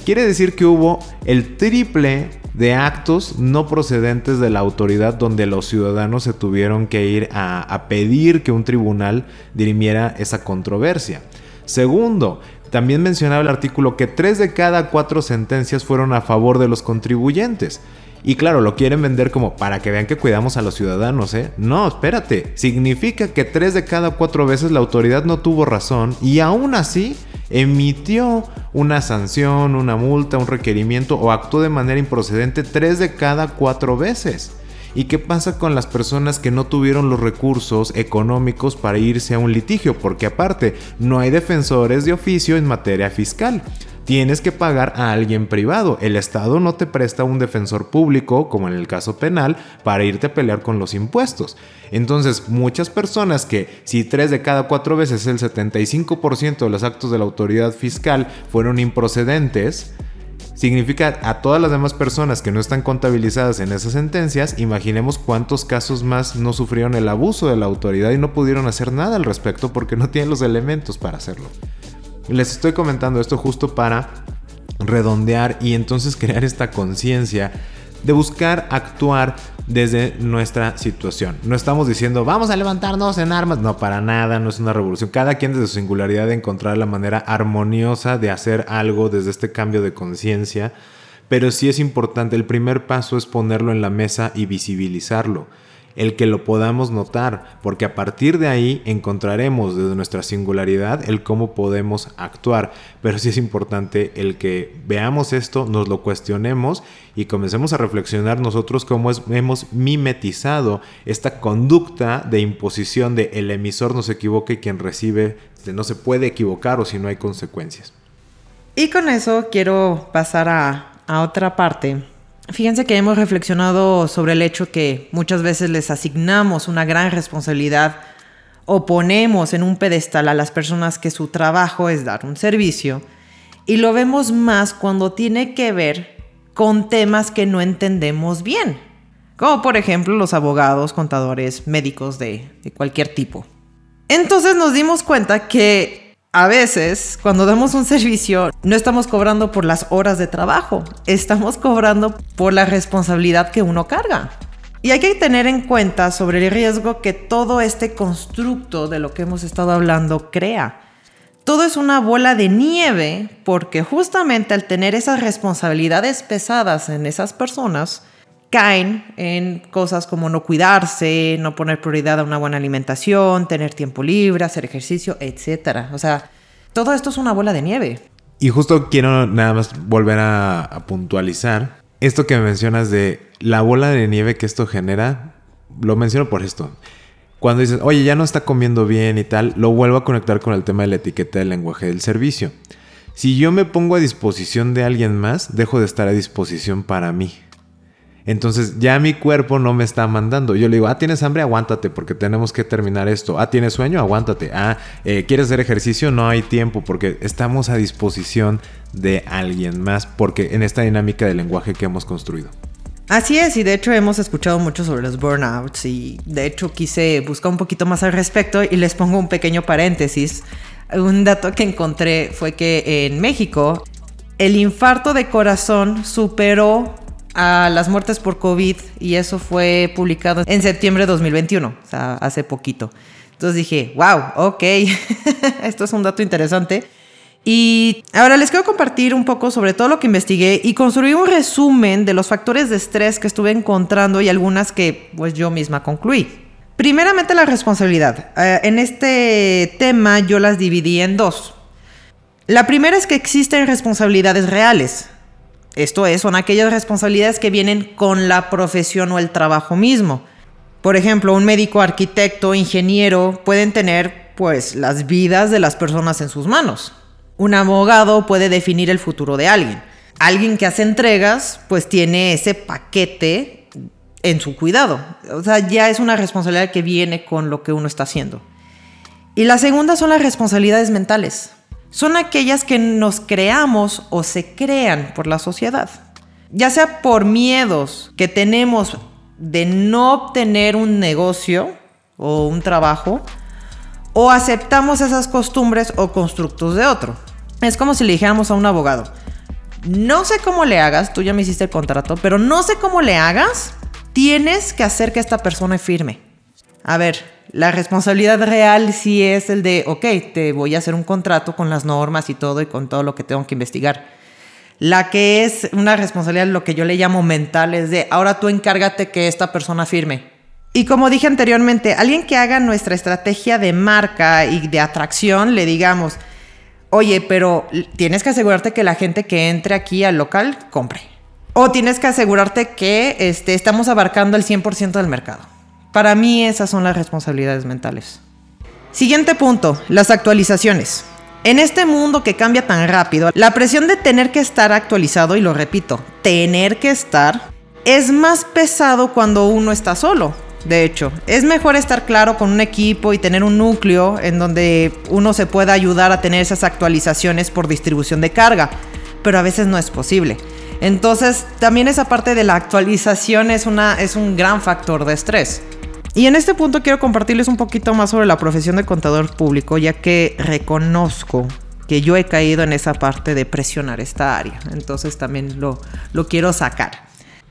Quiere decir que hubo el triple de actos no procedentes de la autoridad donde los ciudadanos se tuvieron que ir a, a pedir que un tribunal dirimiera esa controversia. Segundo, también mencionaba el artículo que tres de cada cuatro sentencias fueron a favor de los contribuyentes. Y claro, lo quieren vender como para que vean que cuidamos a los ciudadanos, ¿eh? No, espérate. Significa que tres de cada cuatro veces la autoridad no tuvo razón y aún así emitió una sanción, una multa, un requerimiento o actuó de manera improcedente tres de cada cuatro veces. ¿Y qué pasa con las personas que no tuvieron los recursos económicos para irse a un litigio? Porque aparte, no hay defensores de oficio en materia fiscal. Tienes que pagar a alguien privado. El Estado no te presta un defensor público, como en el caso penal, para irte a pelear con los impuestos. Entonces, muchas personas que si tres de cada cuatro veces el 75% de los actos de la autoridad fiscal fueron improcedentes, significa a todas las demás personas que no están contabilizadas en esas sentencias, imaginemos cuántos casos más no sufrieron el abuso de la autoridad y no pudieron hacer nada al respecto porque no tienen los elementos para hacerlo. Les estoy comentando esto justo para redondear y entonces crear esta conciencia de buscar actuar desde nuestra situación. No estamos diciendo vamos a levantarnos en armas, no, para nada, no es una revolución. Cada quien desde su singularidad de encontrar la manera armoniosa de hacer algo desde este cambio de conciencia, pero sí es importante, el primer paso es ponerlo en la mesa y visibilizarlo el que lo podamos notar, porque a partir de ahí encontraremos desde nuestra singularidad el cómo podemos actuar. Pero sí es importante el que veamos esto, nos lo cuestionemos y comencemos a reflexionar nosotros cómo hemos mimetizado esta conducta de imposición de el emisor no se equivoque y quien recibe no se puede equivocar o si no hay consecuencias. Y con eso quiero pasar a otra parte Fíjense que hemos reflexionado sobre el hecho que muchas veces les asignamos una gran responsabilidad o ponemos en un pedestal a las personas que su trabajo es dar un servicio y lo vemos más cuando tiene que ver con temas que no entendemos bien, como por ejemplo los abogados, contadores, médicos de, de cualquier tipo. Entonces nos dimos cuenta que a veces, cuando damos un servicio, no estamos cobrando por las horas de trabajo, estamos cobrando por la responsabilidad que uno carga. Y hay que tener en cuenta sobre el riesgo que todo este constructo de lo que hemos estado hablando crea. Todo es una bola de nieve porque justamente al tener esas responsabilidades pesadas en esas personas, caen en cosas como no cuidarse, no poner prioridad a una buena alimentación, tener tiempo libre, hacer ejercicio, etc. O sea, todo esto es una bola de nieve. Y justo quiero nada más volver a, puntualizar esto que mencionas de la bola de nieve que esto genera. Lo menciono por esto. Cuando dices, oye, ya no está comiendo bien y tal, lo vuelvo a conectar con el tema de la etiqueta del lenguaje del servicio. Si yo me pongo a disposición de alguien más, dejo de estar a disposición para mí. Entonces ya mi cuerpo no me está mandando. Yo le digo, ah, tienes hambre, aguántate porque tenemos que terminar esto. Ah, tienes sueño, aguántate. Ah, eh, quieres hacer ejercicio, no hay tiempo porque estamos a disposición de alguien más porque en esta dinámica de lenguaje que hemos construido. Así es, y de hecho hemos escuchado mucho sobre los burnouts y de hecho quise buscar un poquito más al respecto y les pongo un pequeño paréntesis. Un dato que encontré fue que en México el infarto de corazón superó a las muertes por COVID y eso fue publicado en septiembre de 2021, o sea, hace poquito. Entonces dije, wow, ok, *laughs* esto es un dato interesante. Y ahora les quiero compartir un poco sobre todo lo que investigué y construir un resumen de los factores de estrés que estuve encontrando y algunas que pues yo misma concluí. Primeramente la responsabilidad. Eh, en este tema yo las dividí en dos. La primera es que existen responsabilidades reales, Esto es, son aquellas responsabilidades que vienen con la profesión o el trabajo mismo. Por ejemplo, un médico, arquitecto, ingeniero pueden tener pues las vidas de las personas en sus manos. Un abogado puede definir el futuro de alguien. Alguien que hace entregas pues tiene ese paquete en su cuidado. O sea, ya es una responsabilidad que viene con lo que uno está haciendo. Y la segunda son las responsabilidades mentales. Son aquellas que nos creamos o se crean por la sociedad. Ya sea por miedos que tenemos de no obtener un negocio o un trabajo, o aceptamos esas costumbres o constructos de otro. Es como si le dijéramos a un abogado, no sé cómo le hagas, tú ya me hiciste el contrato, pero no sé cómo le hagas, tienes que hacer que esta persona firme. A ver, la responsabilidad real sí es el de, ok, te voy a hacer un contrato con las normas y todo y con todo lo que tengo que investigar. La que es una responsabilidad, lo que yo le llamo mental, es de, ahora tú encárgate que esta persona firme. Y como dije anteriormente, alguien que haga nuestra estrategia de marca y de atracción, le digamos, oye, pero tienes que asegurarte que la gente que entre aquí al local compre. O tienes que asegurarte que este, estamos abarcando el 100% del mercado. Para mí esas son las responsabilidades mentales. Siguiente punto, las actualizaciones. En este mundo que cambia tan rápido, la presión de tener que estar actualizado, y lo repito, tener que estar, es más pesado cuando uno está solo. De hecho, es mejor estar claro con un equipo y tener un núcleo en donde uno se pueda ayudar a tener esas actualizaciones por distribución de carga, pero a veces no es posible. Entonces, también esa parte de la actualización es, una, es un gran factor de estrés. Y en este punto quiero compartirles un poquito más sobre la profesión de contador público, ya que reconozco que yo he caído en esa parte de presionar esta área. Entonces también lo, lo quiero sacar.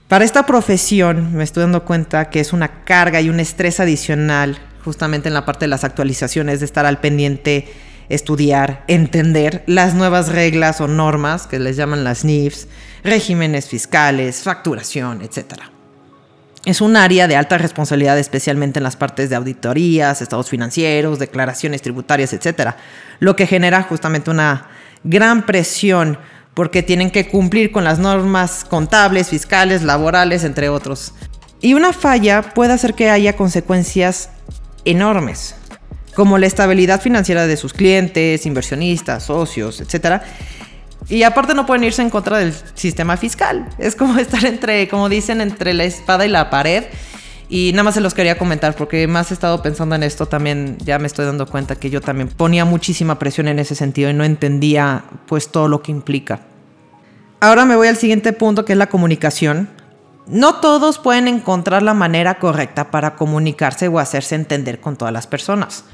Para esta profesión me estoy dando cuenta que es una carga y un estrés adicional justamente en la parte de las actualizaciones, de estar al pendiente, estudiar, entender las nuevas reglas o normas que les llaman las NIFs, regímenes fiscales, facturación, etcétera. Es un área de alta responsabilidad, especialmente en las partes de auditorías, estados financieros, declaraciones tributarias, etc. Lo que genera justamente una gran presión porque tienen que cumplir con las normas contables, fiscales, laborales, entre otros. Y una falla puede hacer que haya consecuencias enormes, como la estabilidad financiera de sus clientes, inversionistas, socios, etc. Y aparte no pueden irse en contra del sistema fiscal. Es como *laughs* estar entre, como dicen, entre la espada y la pared. Y nada más se los quería comentar porque más he estado pensando en esto también, ya me estoy dando cuenta que yo también ponía muchísima presión en ese sentido y no entendía pues todo lo que implica. Ahora me voy al siguiente punto que es la comunicación. No todos pueden encontrar la manera correcta para comunicarse o hacerse entender con todas las personas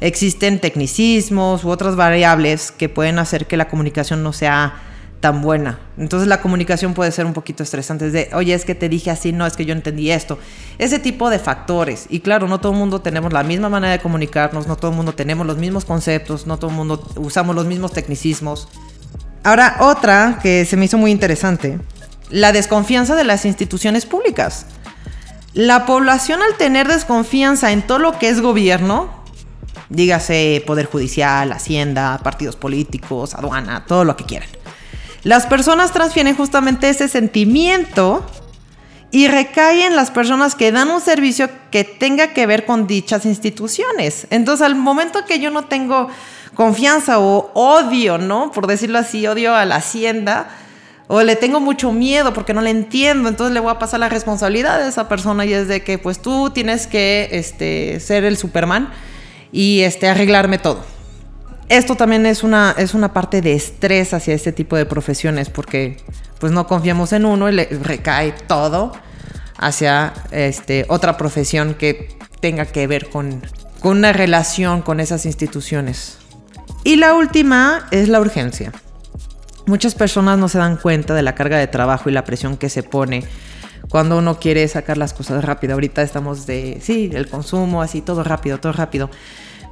existen tecnicismos u otras variables que pueden hacer que la comunicación no sea tan buena. Entonces la comunicación puede ser un poquito estresante. de, oye, es que te dije así, no, es que yo entendí esto. Ese tipo de factores. Y claro, no todo el mundo tenemos la misma manera de comunicarnos, no todo el mundo tenemos los mismos conceptos, no todo el mundo usamos los mismos tecnicismos. Ahora, otra que se me hizo muy interesante, la desconfianza de las instituciones públicas. La población al tener desconfianza en todo lo que es gobierno, Dígase Poder Judicial, Hacienda, partidos políticos, aduana, todo lo que quieran. Las personas transfieren justamente ese sentimiento y recae en las personas que dan un servicio que tenga que ver con dichas instituciones. Entonces, al momento que yo no tengo confianza o odio, ¿no? Por decirlo así, odio a la hacienda, o le tengo mucho miedo porque no le entiendo, entonces le voy a pasar la responsabilidad a esa persona y es de que pues tú tienes que este, ser el Superman y este, arreglarme todo. Esto también es una, es una parte de estrés hacia este tipo de profesiones porque pues no confiamos en uno y le recae todo hacia este, otra profesión que tenga que ver con, con una relación con esas instituciones. Y la última es la urgencia. Muchas personas no se dan cuenta de la carga de trabajo y la presión que se pone cuando uno quiere sacar las cosas rápido. Ahorita estamos de, sí, el consumo, así, todo rápido, todo rápido.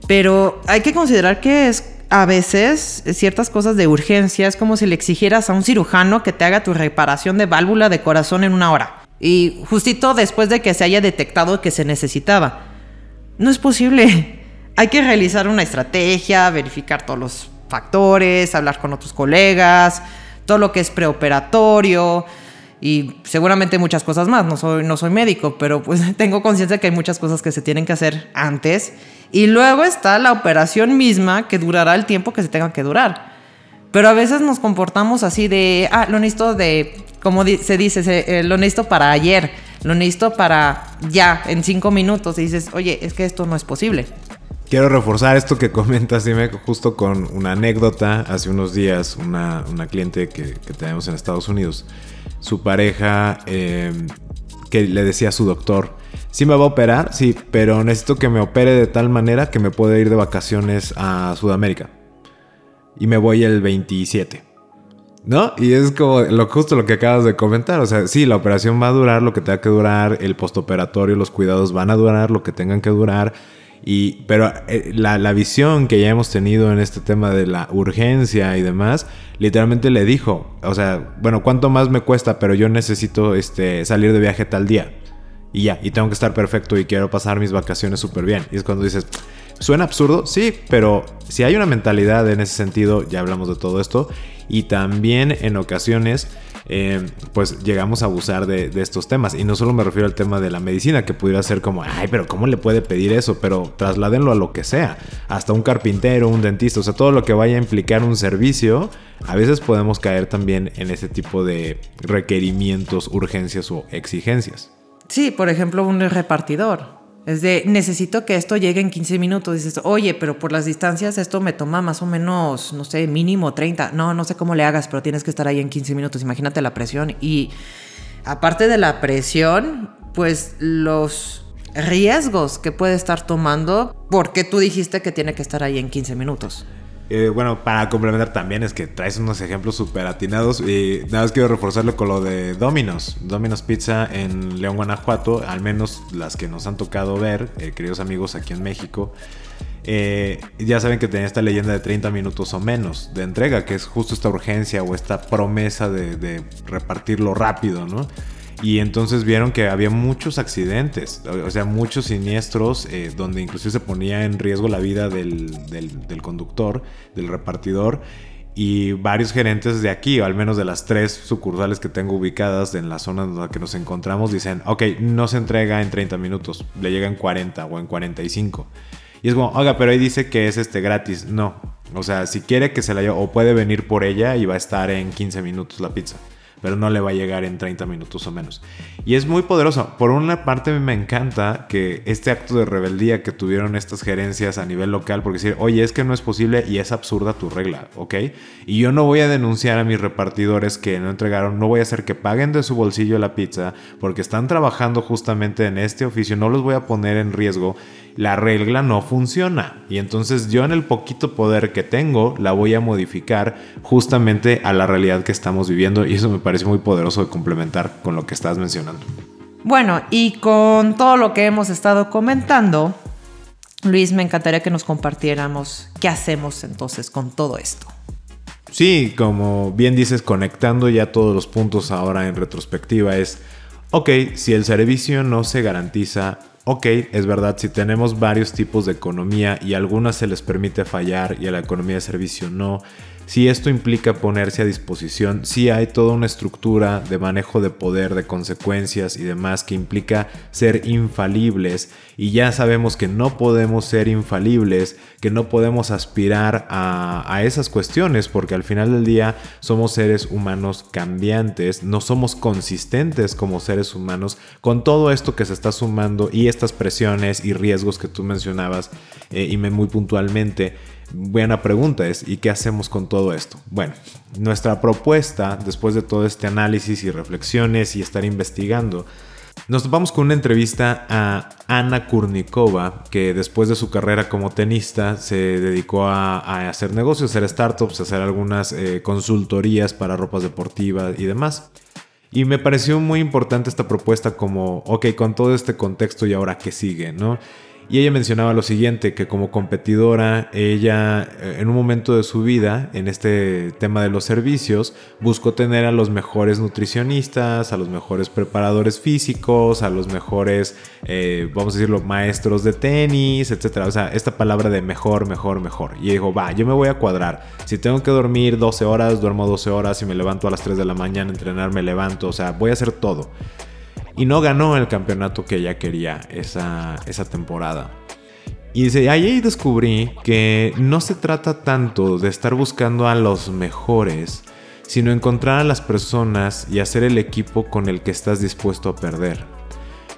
Pero hay que considerar que es a veces ciertas cosas de urgencia es como si le exigieras a un cirujano que te haga tu reparación de válvula de corazón en una hora. Y justito después de que se haya detectado que se necesitaba. No es posible. *laughs* Hay que realizar una estrategia, verificar todos los factores, hablar con otros colegas, todo lo que es preoperatorio y seguramente muchas cosas más. No soy, no soy médico, pero pues *laughs* tengo conciencia de que hay muchas cosas que se tienen que hacer antes. Y luego está la operación misma que durará el tiempo que se tenga que durar. Pero a veces nos comportamos así de, ah, lo necesito de, como se dice, eh, lo necesito para ayer, lo necesito para ya, en cinco minutos. Y dices, oye, es que esto no es posible. Quiero reforzar esto que comentas, dime, justo con una anécdota. Hace unos días, una, cliente que, tenemos en Estados Unidos, su pareja em, que le decía a su doctor, sí me va a operar, sí, pero necesito que me opere de tal manera que me pueda ir de vacaciones a Sudamérica. Y me voy el 27. ¿No? Y es como lo justo lo que acabas de comentar. O sea, sí, la operación va a durar lo que tenga que durar, el postoperatorio, los cuidados van a durar lo que tengan que durar y, pero eh, la, visión que ya hemos tenido en este tema de la urgencia y demás, literalmente le dijo, o sea, bueno, ¿cuánto más me cuesta? Pero yo necesito este, salir de viaje tal día. Y ya, y tengo que estar perfecto y quiero pasar mis vacaciones súper bien. Y es cuando dices, ¿suena absurdo? Sí, pero si hay una mentalidad en ese sentido, ya hablamos de todo esto, y también en ocasiones eh, pues llegamos a abusar de, estos temas. Y no solo me refiero al tema de la medicina, que pudiera ser como, ay, pero ¿cómo le puede pedir eso? Pero trasládenlo a lo que sea, hasta un carpintero, un dentista, o sea, todo lo que vaya a implicar un servicio, a veces podemos caer también en ese tipo de requerimientos, urgencias o exigencias. Sí, por ejemplo, un repartidor. Es de, necesito que esto llegue en 15 minutos. Dices, oye, pero por las distancias esto me toma más o menos, no sé, mínimo 30. No, no sé cómo le hagas, pero tienes que estar ahí en 15 minutos. Imagínate la presión. Y aparte de la presión, pues los riesgos que puede estar tomando porque tú dijiste que tiene que estar ahí en 15 minutos. Eh, bueno, para complementar también es que traes unos ejemplos súper atinados y nada más quiero reforzarlo con lo de Domino's. Domino's Pizza en León, Guanajuato, al menos las que nos han tocado ver, eh, queridos amigos aquí en México. Eh, ya saben que tenía esta leyenda de 30 minutos o menos de entrega, que es justo esta urgencia o esta promesa de, de repartirlo rápido, ¿no? Y entonces vieron que había muchos accidentes, o sea, muchos siniestros, eh, donde inclusive se ponía en riesgo la vida del, conductor, del repartidor. Y varios gerentes de aquí, o al menos de las tres sucursales que tengo ubicadas en la zona en la que nos encontramos, dicen, ok, no se entrega en 30 minutos, le llega en 40 o en 45. Y es como, oiga, pero ahí dice que es este gratis. No, o sea, si quiere que se la lleve, o puede venir por ella y va a estar en 15 minutos la pizza pero no le va a llegar en 30 minutos o menos. Y es muy poderoso. Por una parte me encanta que este acto de rebeldía que tuvieron estas gerencias a nivel local, porque decir, oye, es que no es posible y es absurda tu regla, ¿ok? Y yo no voy a denunciar a mis repartidores que no entregaron, no voy a hacer que paguen de su bolsillo la pizza, porque están trabajando justamente en este oficio, no los voy a poner en riesgo la regla no funciona. Y entonces yo en el poquito poder que tengo la voy a modificar justamente a la realidad que estamos viviendo y eso me parece muy poderoso de complementar con lo que estás mencionando. Bueno, y con todo lo que hemos estado comentando, Luis, me encantaría que nos compartiéramos qué hacemos entonces con todo esto. Sí, como bien dices, conectando ya todos los puntos ahora en retrospectiva es, ok, si el servicio no se garantiza, Ok, es verdad, si tenemos varios tipos de economía y algunas se les permite fallar y a la economía de servicio no, si esto implica ponerse a disposición, si hay toda una estructura de manejo de poder, de consecuencias y demás que implica ser infalibles y ya sabemos que no podemos ser infalibles, que no podemos aspirar a, esas cuestiones porque al final del día somos seres humanos cambiantes, no somos consistentes como seres humanos con todo esto que se está sumando y estas presiones y riesgos que tú mencionabas eh, y muy puntualmente buena pregunta es, ¿y qué hacemos con todo esto? Bueno, nuestra propuesta, después de todo este análisis y reflexiones y estar investigando, nos vamos con una entrevista a Ana Kurnikova, que después de su carrera como tenista se dedicó a, hacer negocios, hacer startups, hacer algunas eh, consultorías para ropas deportivas y demás. Y me pareció muy importante esta propuesta como, ok, con todo este contexto y ahora qué sigue, ¿no? Y ella mencionaba lo siguiente, que como competidora, ella eh, en un momento de su vida, en este tema de los servicios, buscó tener a los mejores nutricionistas, a los mejores preparadores físicos, a los mejores, eh, vamos a decirlo, maestros de tenis, etc. O sea, esta palabra de mejor, mejor, mejor. Y dijo, va, yo me voy a cuadrar. Si tengo que dormir 12 horas, duermo 12 horas. Si me levanto a las 3 de la mañana entrenar, me levanto. O sea, voy a hacer todo y no ganó el campeonato que ella quería esa, esa temporada. Y dice, ahí descubrí que no se trata tanto de estar buscando a los mejores, sino encontrar a las personas y hacer el equipo con el que estás dispuesto a perder.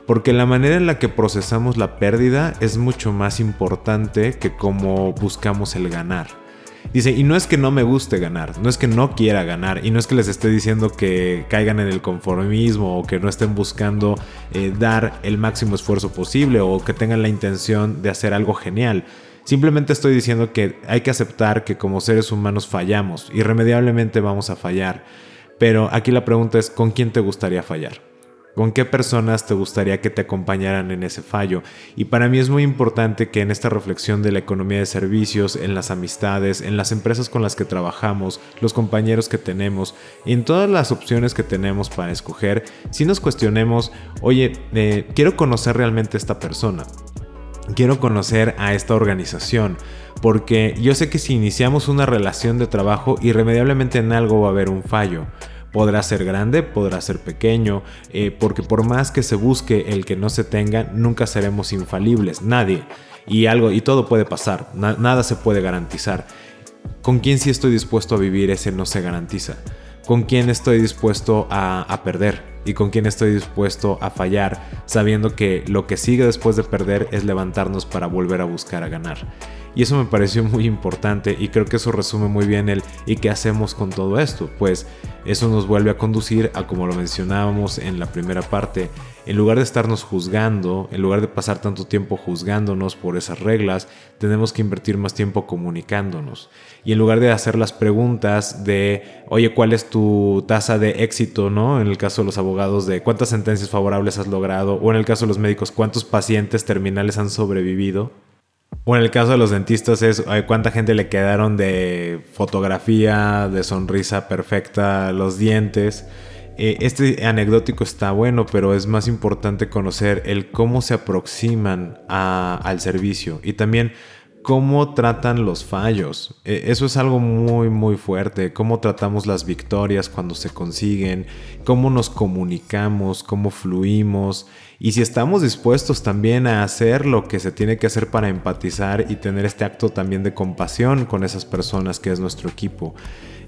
Porque la manera en la que procesamos la pérdida es mucho más importante que cómo buscamos el ganar. Dice, y no es que no me guste ganar, no es que no quiera ganar, y no es que les esté diciendo que caigan en el conformismo o que no estén buscando eh, dar el máximo esfuerzo posible o que tengan la intención de hacer algo genial. Simplemente estoy diciendo que hay que aceptar que como seres humanos fallamos, irremediablemente vamos a fallar. Pero aquí la pregunta es, ¿con quién te gustaría fallar? ¿Con qué personas te gustaría que te acompañaran en ese fallo? Y para mí es muy importante que en esta reflexión de la economía de servicios, en las amistades, en las empresas con las que trabajamos, los compañeros que tenemos, en todas las opciones que tenemos para escoger, si nos cuestionemos, oye, eh, quiero conocer realmente a esta persona, quiero conocer a esta organización, porque yo sé que si iniciamos una relación de trabajo, irremediablemente en algo va a haber un fallo. Podrá ser grande, podrá ser pequeño, eh, porque por más que se busque el que no se tenga, nunca seremos infalibles, nadie. Y algo, y todo puede pasar, nada se puede garantizar. ¿Con quién sí estoy dispuesto a vivir ese no se garantiza? ¿Con quién estoy dispuesto a, a perder? ¿Y con quién estoy dispuesto a fallar sabiendo que lo que sigue después de perder es levantarnos para volver a buscar a ganar? Y eso me pareció muy importante y creo que eso resume muy bien el ¿y qué hacemos con todo esto? Pues eso nos vuelve a conducir a como lo mencionábamos en la primera parte, en lugar de estarnos juzgando, en lugar de pasar tanto tiempo juzgándonos por esas reglas, tenemos que invertir más tiempo comunicándonos. Y en lugar de hacer las preguntas de, oye, ¿cuál es tu tasa de éxito? ¿no? En el caso de los abogados, de cuántas sentencias favorables has logrado, o en el caso de los médicos, cuántos pacientes terminales han sobrevivido o en el caso de los dentistas es cuánta gente le quedaron de fotografía, de sonrisa perfecta, los dientes. Eh, este anecdótico está bueno, pero es más importante conocer el cómo se aproximan al servicio y también cómo tratan los fallos. E, eso es algo muy muy fuerte, cómo tratamos las victorias cuando se consiguen, cómo nos comunicamos, cómo fluimos y si estamos dispuestos también a hacer lo que se tiene que hacer para empatizar y tener este acto también de compasión con esas personas que es nuestro equipo.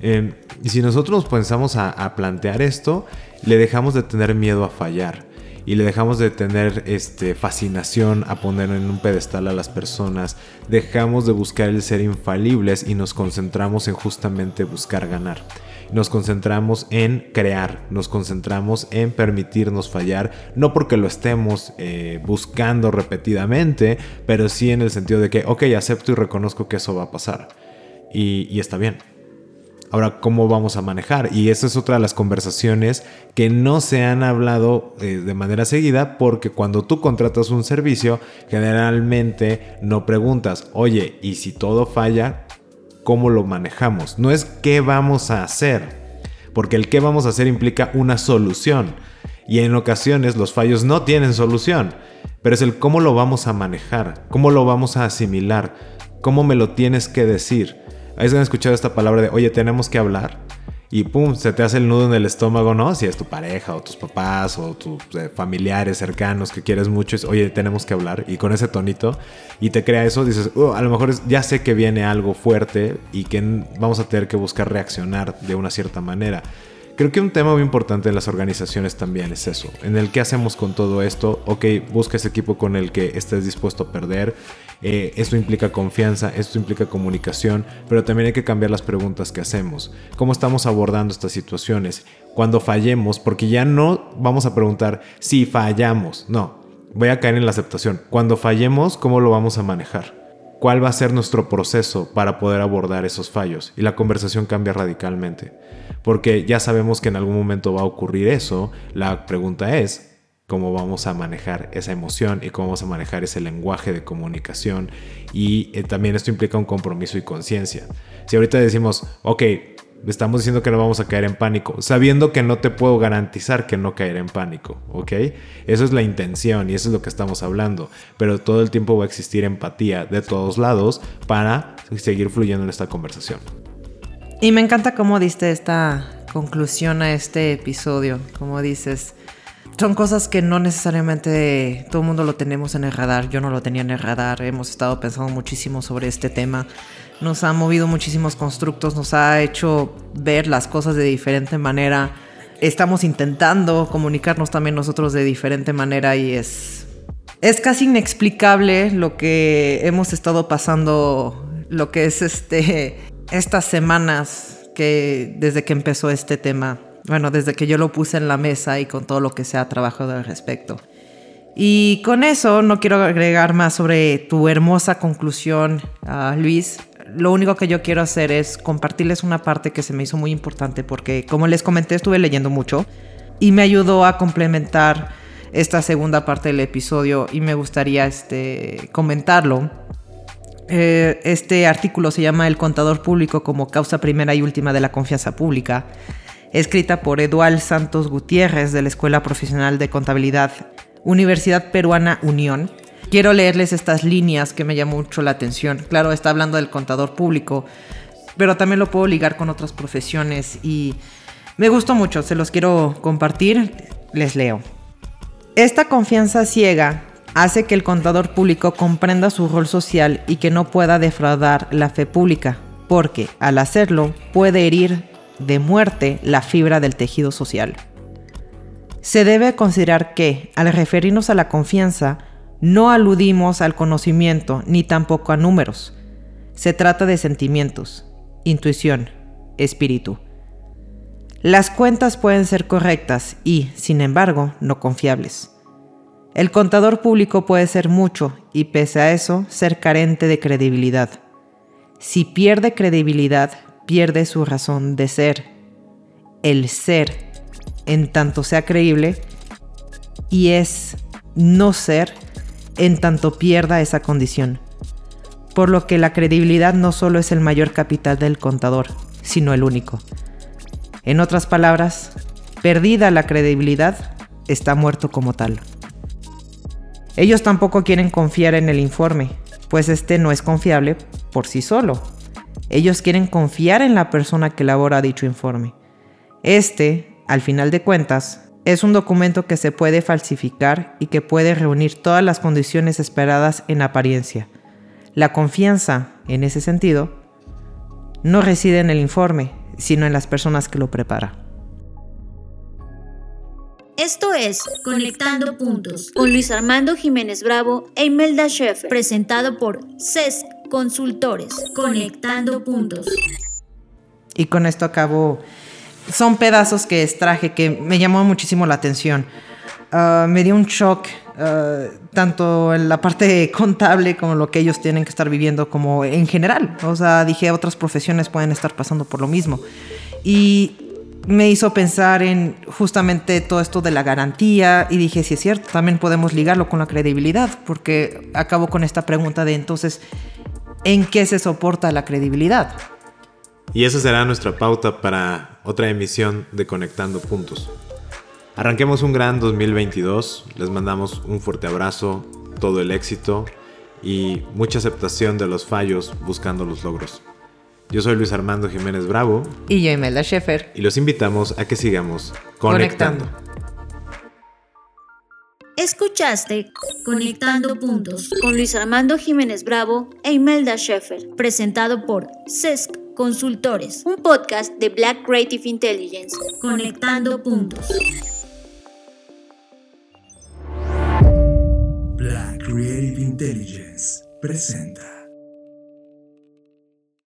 Em, y si nosotros nos pensamos a plantear esto, le dejamos de tener miedo a fallar y le dejamos de tener este, fascinación a poner en un pedestal a las personas, dejamos de buscar el ser infalibles y nos concentramos en justamente buscar ganar. Nos concentramos en crear, nos concentramos en permitirnos fallar, no porque lo estemos eh, buscando repetidamente, pero sí en el sentido de que, ok, acepto y reconozco que eso va a pasar. y está bien. Ahora, ¿cómo vamos a manejar? Y esa es otra de las conversaciones que no se han hablado eh, de manera seguida porque cuando tú contratas un servicio, generalmente no preguntas, oye, ¿y si todo falla, cómo lo manejamos? No es qué vamos a hacer, porque el qué vamos a hacer implica una solución. Y en ocasiones los fallos no tienen solución, pero es el cómo lo vamos a manejar, cómo lo vamos a asimilar, cómo me lo tienes que decir. ¿Has escuchado esta palabra de, oye, tenemos que hablar? Y pum, se te hace el nudo en el estómago, ¿no? Si es tu pareja o tus papás o tus eh, familiares cercanos que quieres mucho, es, oye, tenemos que hablar. Y con ese tonito, y te crea eso, dices, oh, a lo mejor ya sé que viene algo fuerte y que vamos a tener que buscar reaccionar de una cierta manera. Creo que un tema muy importante en las organizaciones también es eso, en el que hacemos con todo esto, ok, busca ese equipo con el que estés dispuesto a perder, eh, esto implica confianza, esto implica comunicación, pero también hay que cambiar las preguntas que hacemos, cómo estamos abordando estas situaciones, cuando fallemos, porque ya no vamos a preguntar si fallamos, no, voy a caer en la aceptación, cuando fallemos, ¿cómo lo vamos a manejar? cuál va a ser nuestro proceso para poder abordar esos fallos. Y la conversación cambia radicalmente. Porque ya sabemos que en algún momento va a ocurrir eso. La pregunta es, cómo vamos a manejar esa emoción y cómo vamos a manejar ese lenguaje de comunicación. Y eh, también esto implica un compromiso y conciencia. Si ahorita decimos, ok, estamos diciendo que no vamos a caer en pánico, sabiendo que no te puedo garantizar que no caer en pánico, ¿ok? Eso es la intención y eso es lo que estamos hablando, pero todo el tiempo va a existir empatía de todos lados para seguir fluyendo en esta conversación. Y me encanta cómo diste esta conclusión a este episodio, como dices. Son cosas que no necesariamente todo el mundo lo tenemos en el radar. Yo no lo tenía en el radar. Hemos estado pensando muchísimo sobre este tema. Nos ha movido muchísimos constructos, nos ha hecho ver las cosas de diferente manera. Estamos intentando comunicarnos también nosotros de diferente manera y es es casi inexplicable lo que hemos estado pasando, lo que es este estas semanas que desde que empezó este tema, bueno, desde que yo lo puse en la mesa y con todo lo que se ha trabajado al respecto. Y con eso no quiero agregar más sobre tu hermosa conclusión, uh, Luis. Lo único que yo quiero hacer es compartirles una parte que se me hizo muy importante porque, como les comenté, estuve leyendo mucho y me ayudó a complementar esta segunda parte del episodio y me gustaría este, comentarlo eh, este artículo se llama El contador público como causa primera y última de la confianza pública, escrita por Eduard Santos Gutiérrez de la Escuela Profesional de Contabilidad, Universidad Peruana Unión. Quiero leerles estas líneas que me llamó mucho la atención. Claro, está hablando del contador público, pero también lo puedo ligar con otras profesiones y me gustó mucho, se los quiero compartir, les leo. Esta confianza ciega hace que el contador público comprenda su rol social y que no pueda defraudar la fe pública, porque al hacerlo puede herir de muerte la fibra del tejido social. Se debe considerar que, al referirnos a la confianza, no aludimos al conocimiento ni tampoco a números. Se trata de sentimientos, intuición, espíritu. Las cuentas pueden ser correctas y, sin embargo, no confiables. El contador público puede ser mucho y pese a eso ser carente de credibilidad. Si pierde credibilidad, pierde su razón de ser. El ser, en tanto sea creíble, y es no ser, en tanto pierda esa condición. Por lo que la credibilidad no solo es el mayor capital del contador, sino el único. En otras palabras, perdida la credibilidad, está muerto como tal. Ellos tampoco quieren confiar en el informe, pues este no es confiable por sí solo. Ellos quieren confiar en la persona que elabora dicho informe. Este, al final de cuentas, es un documento que se puede falsificar y que puede reunir todas las condiciones esperadas en apariencia. La confianza, en ese sentido, no reside en el informe, sino en las personas que lo preparan. Esto es Conectando Puntos con Luis Armando Jiménez Bravo e Imelda Schaeffer, presentado por CESC Consultores. Conectando Puntos. Y con esto acabo. Son pedazos que extraje que me llamó muchísimo la atención. Ah, me dio un shock, ah, tanto en la parte contable como lo que ellos tienen que estar viviendo, como en general. O sea, dije, otras profesiones pueden estar pasando por lo mismo. Y me hizo pensar en justamente todo esto de la garantía y dije, si es cierto, también podemos ligarlo con la credibilidad, porque acabo con esta pregunta de entonces, ¿en qué se soporta la credibilidad? Y esa será nuestra pauta para otra emisión de Conectando Puntos. Arranquemos un gran 2022, les mandamos un fuerte abrazo, todo el éxito y mucha aceptación de los fallos buscando los logros. Yo soy Luis Armando Jiménez Bravo. Y yo, Imelda Schaefer. Y los invitamos a que sigamos conectando. Escuchaste Conectando Puntos con Luis Armando Jiménez Bravo e Imelda Schaefer, presentado por CESC Consultores, un podcast de Black Creative Intelligence. Conectando Puntos. Black Creative Intelligence presenta.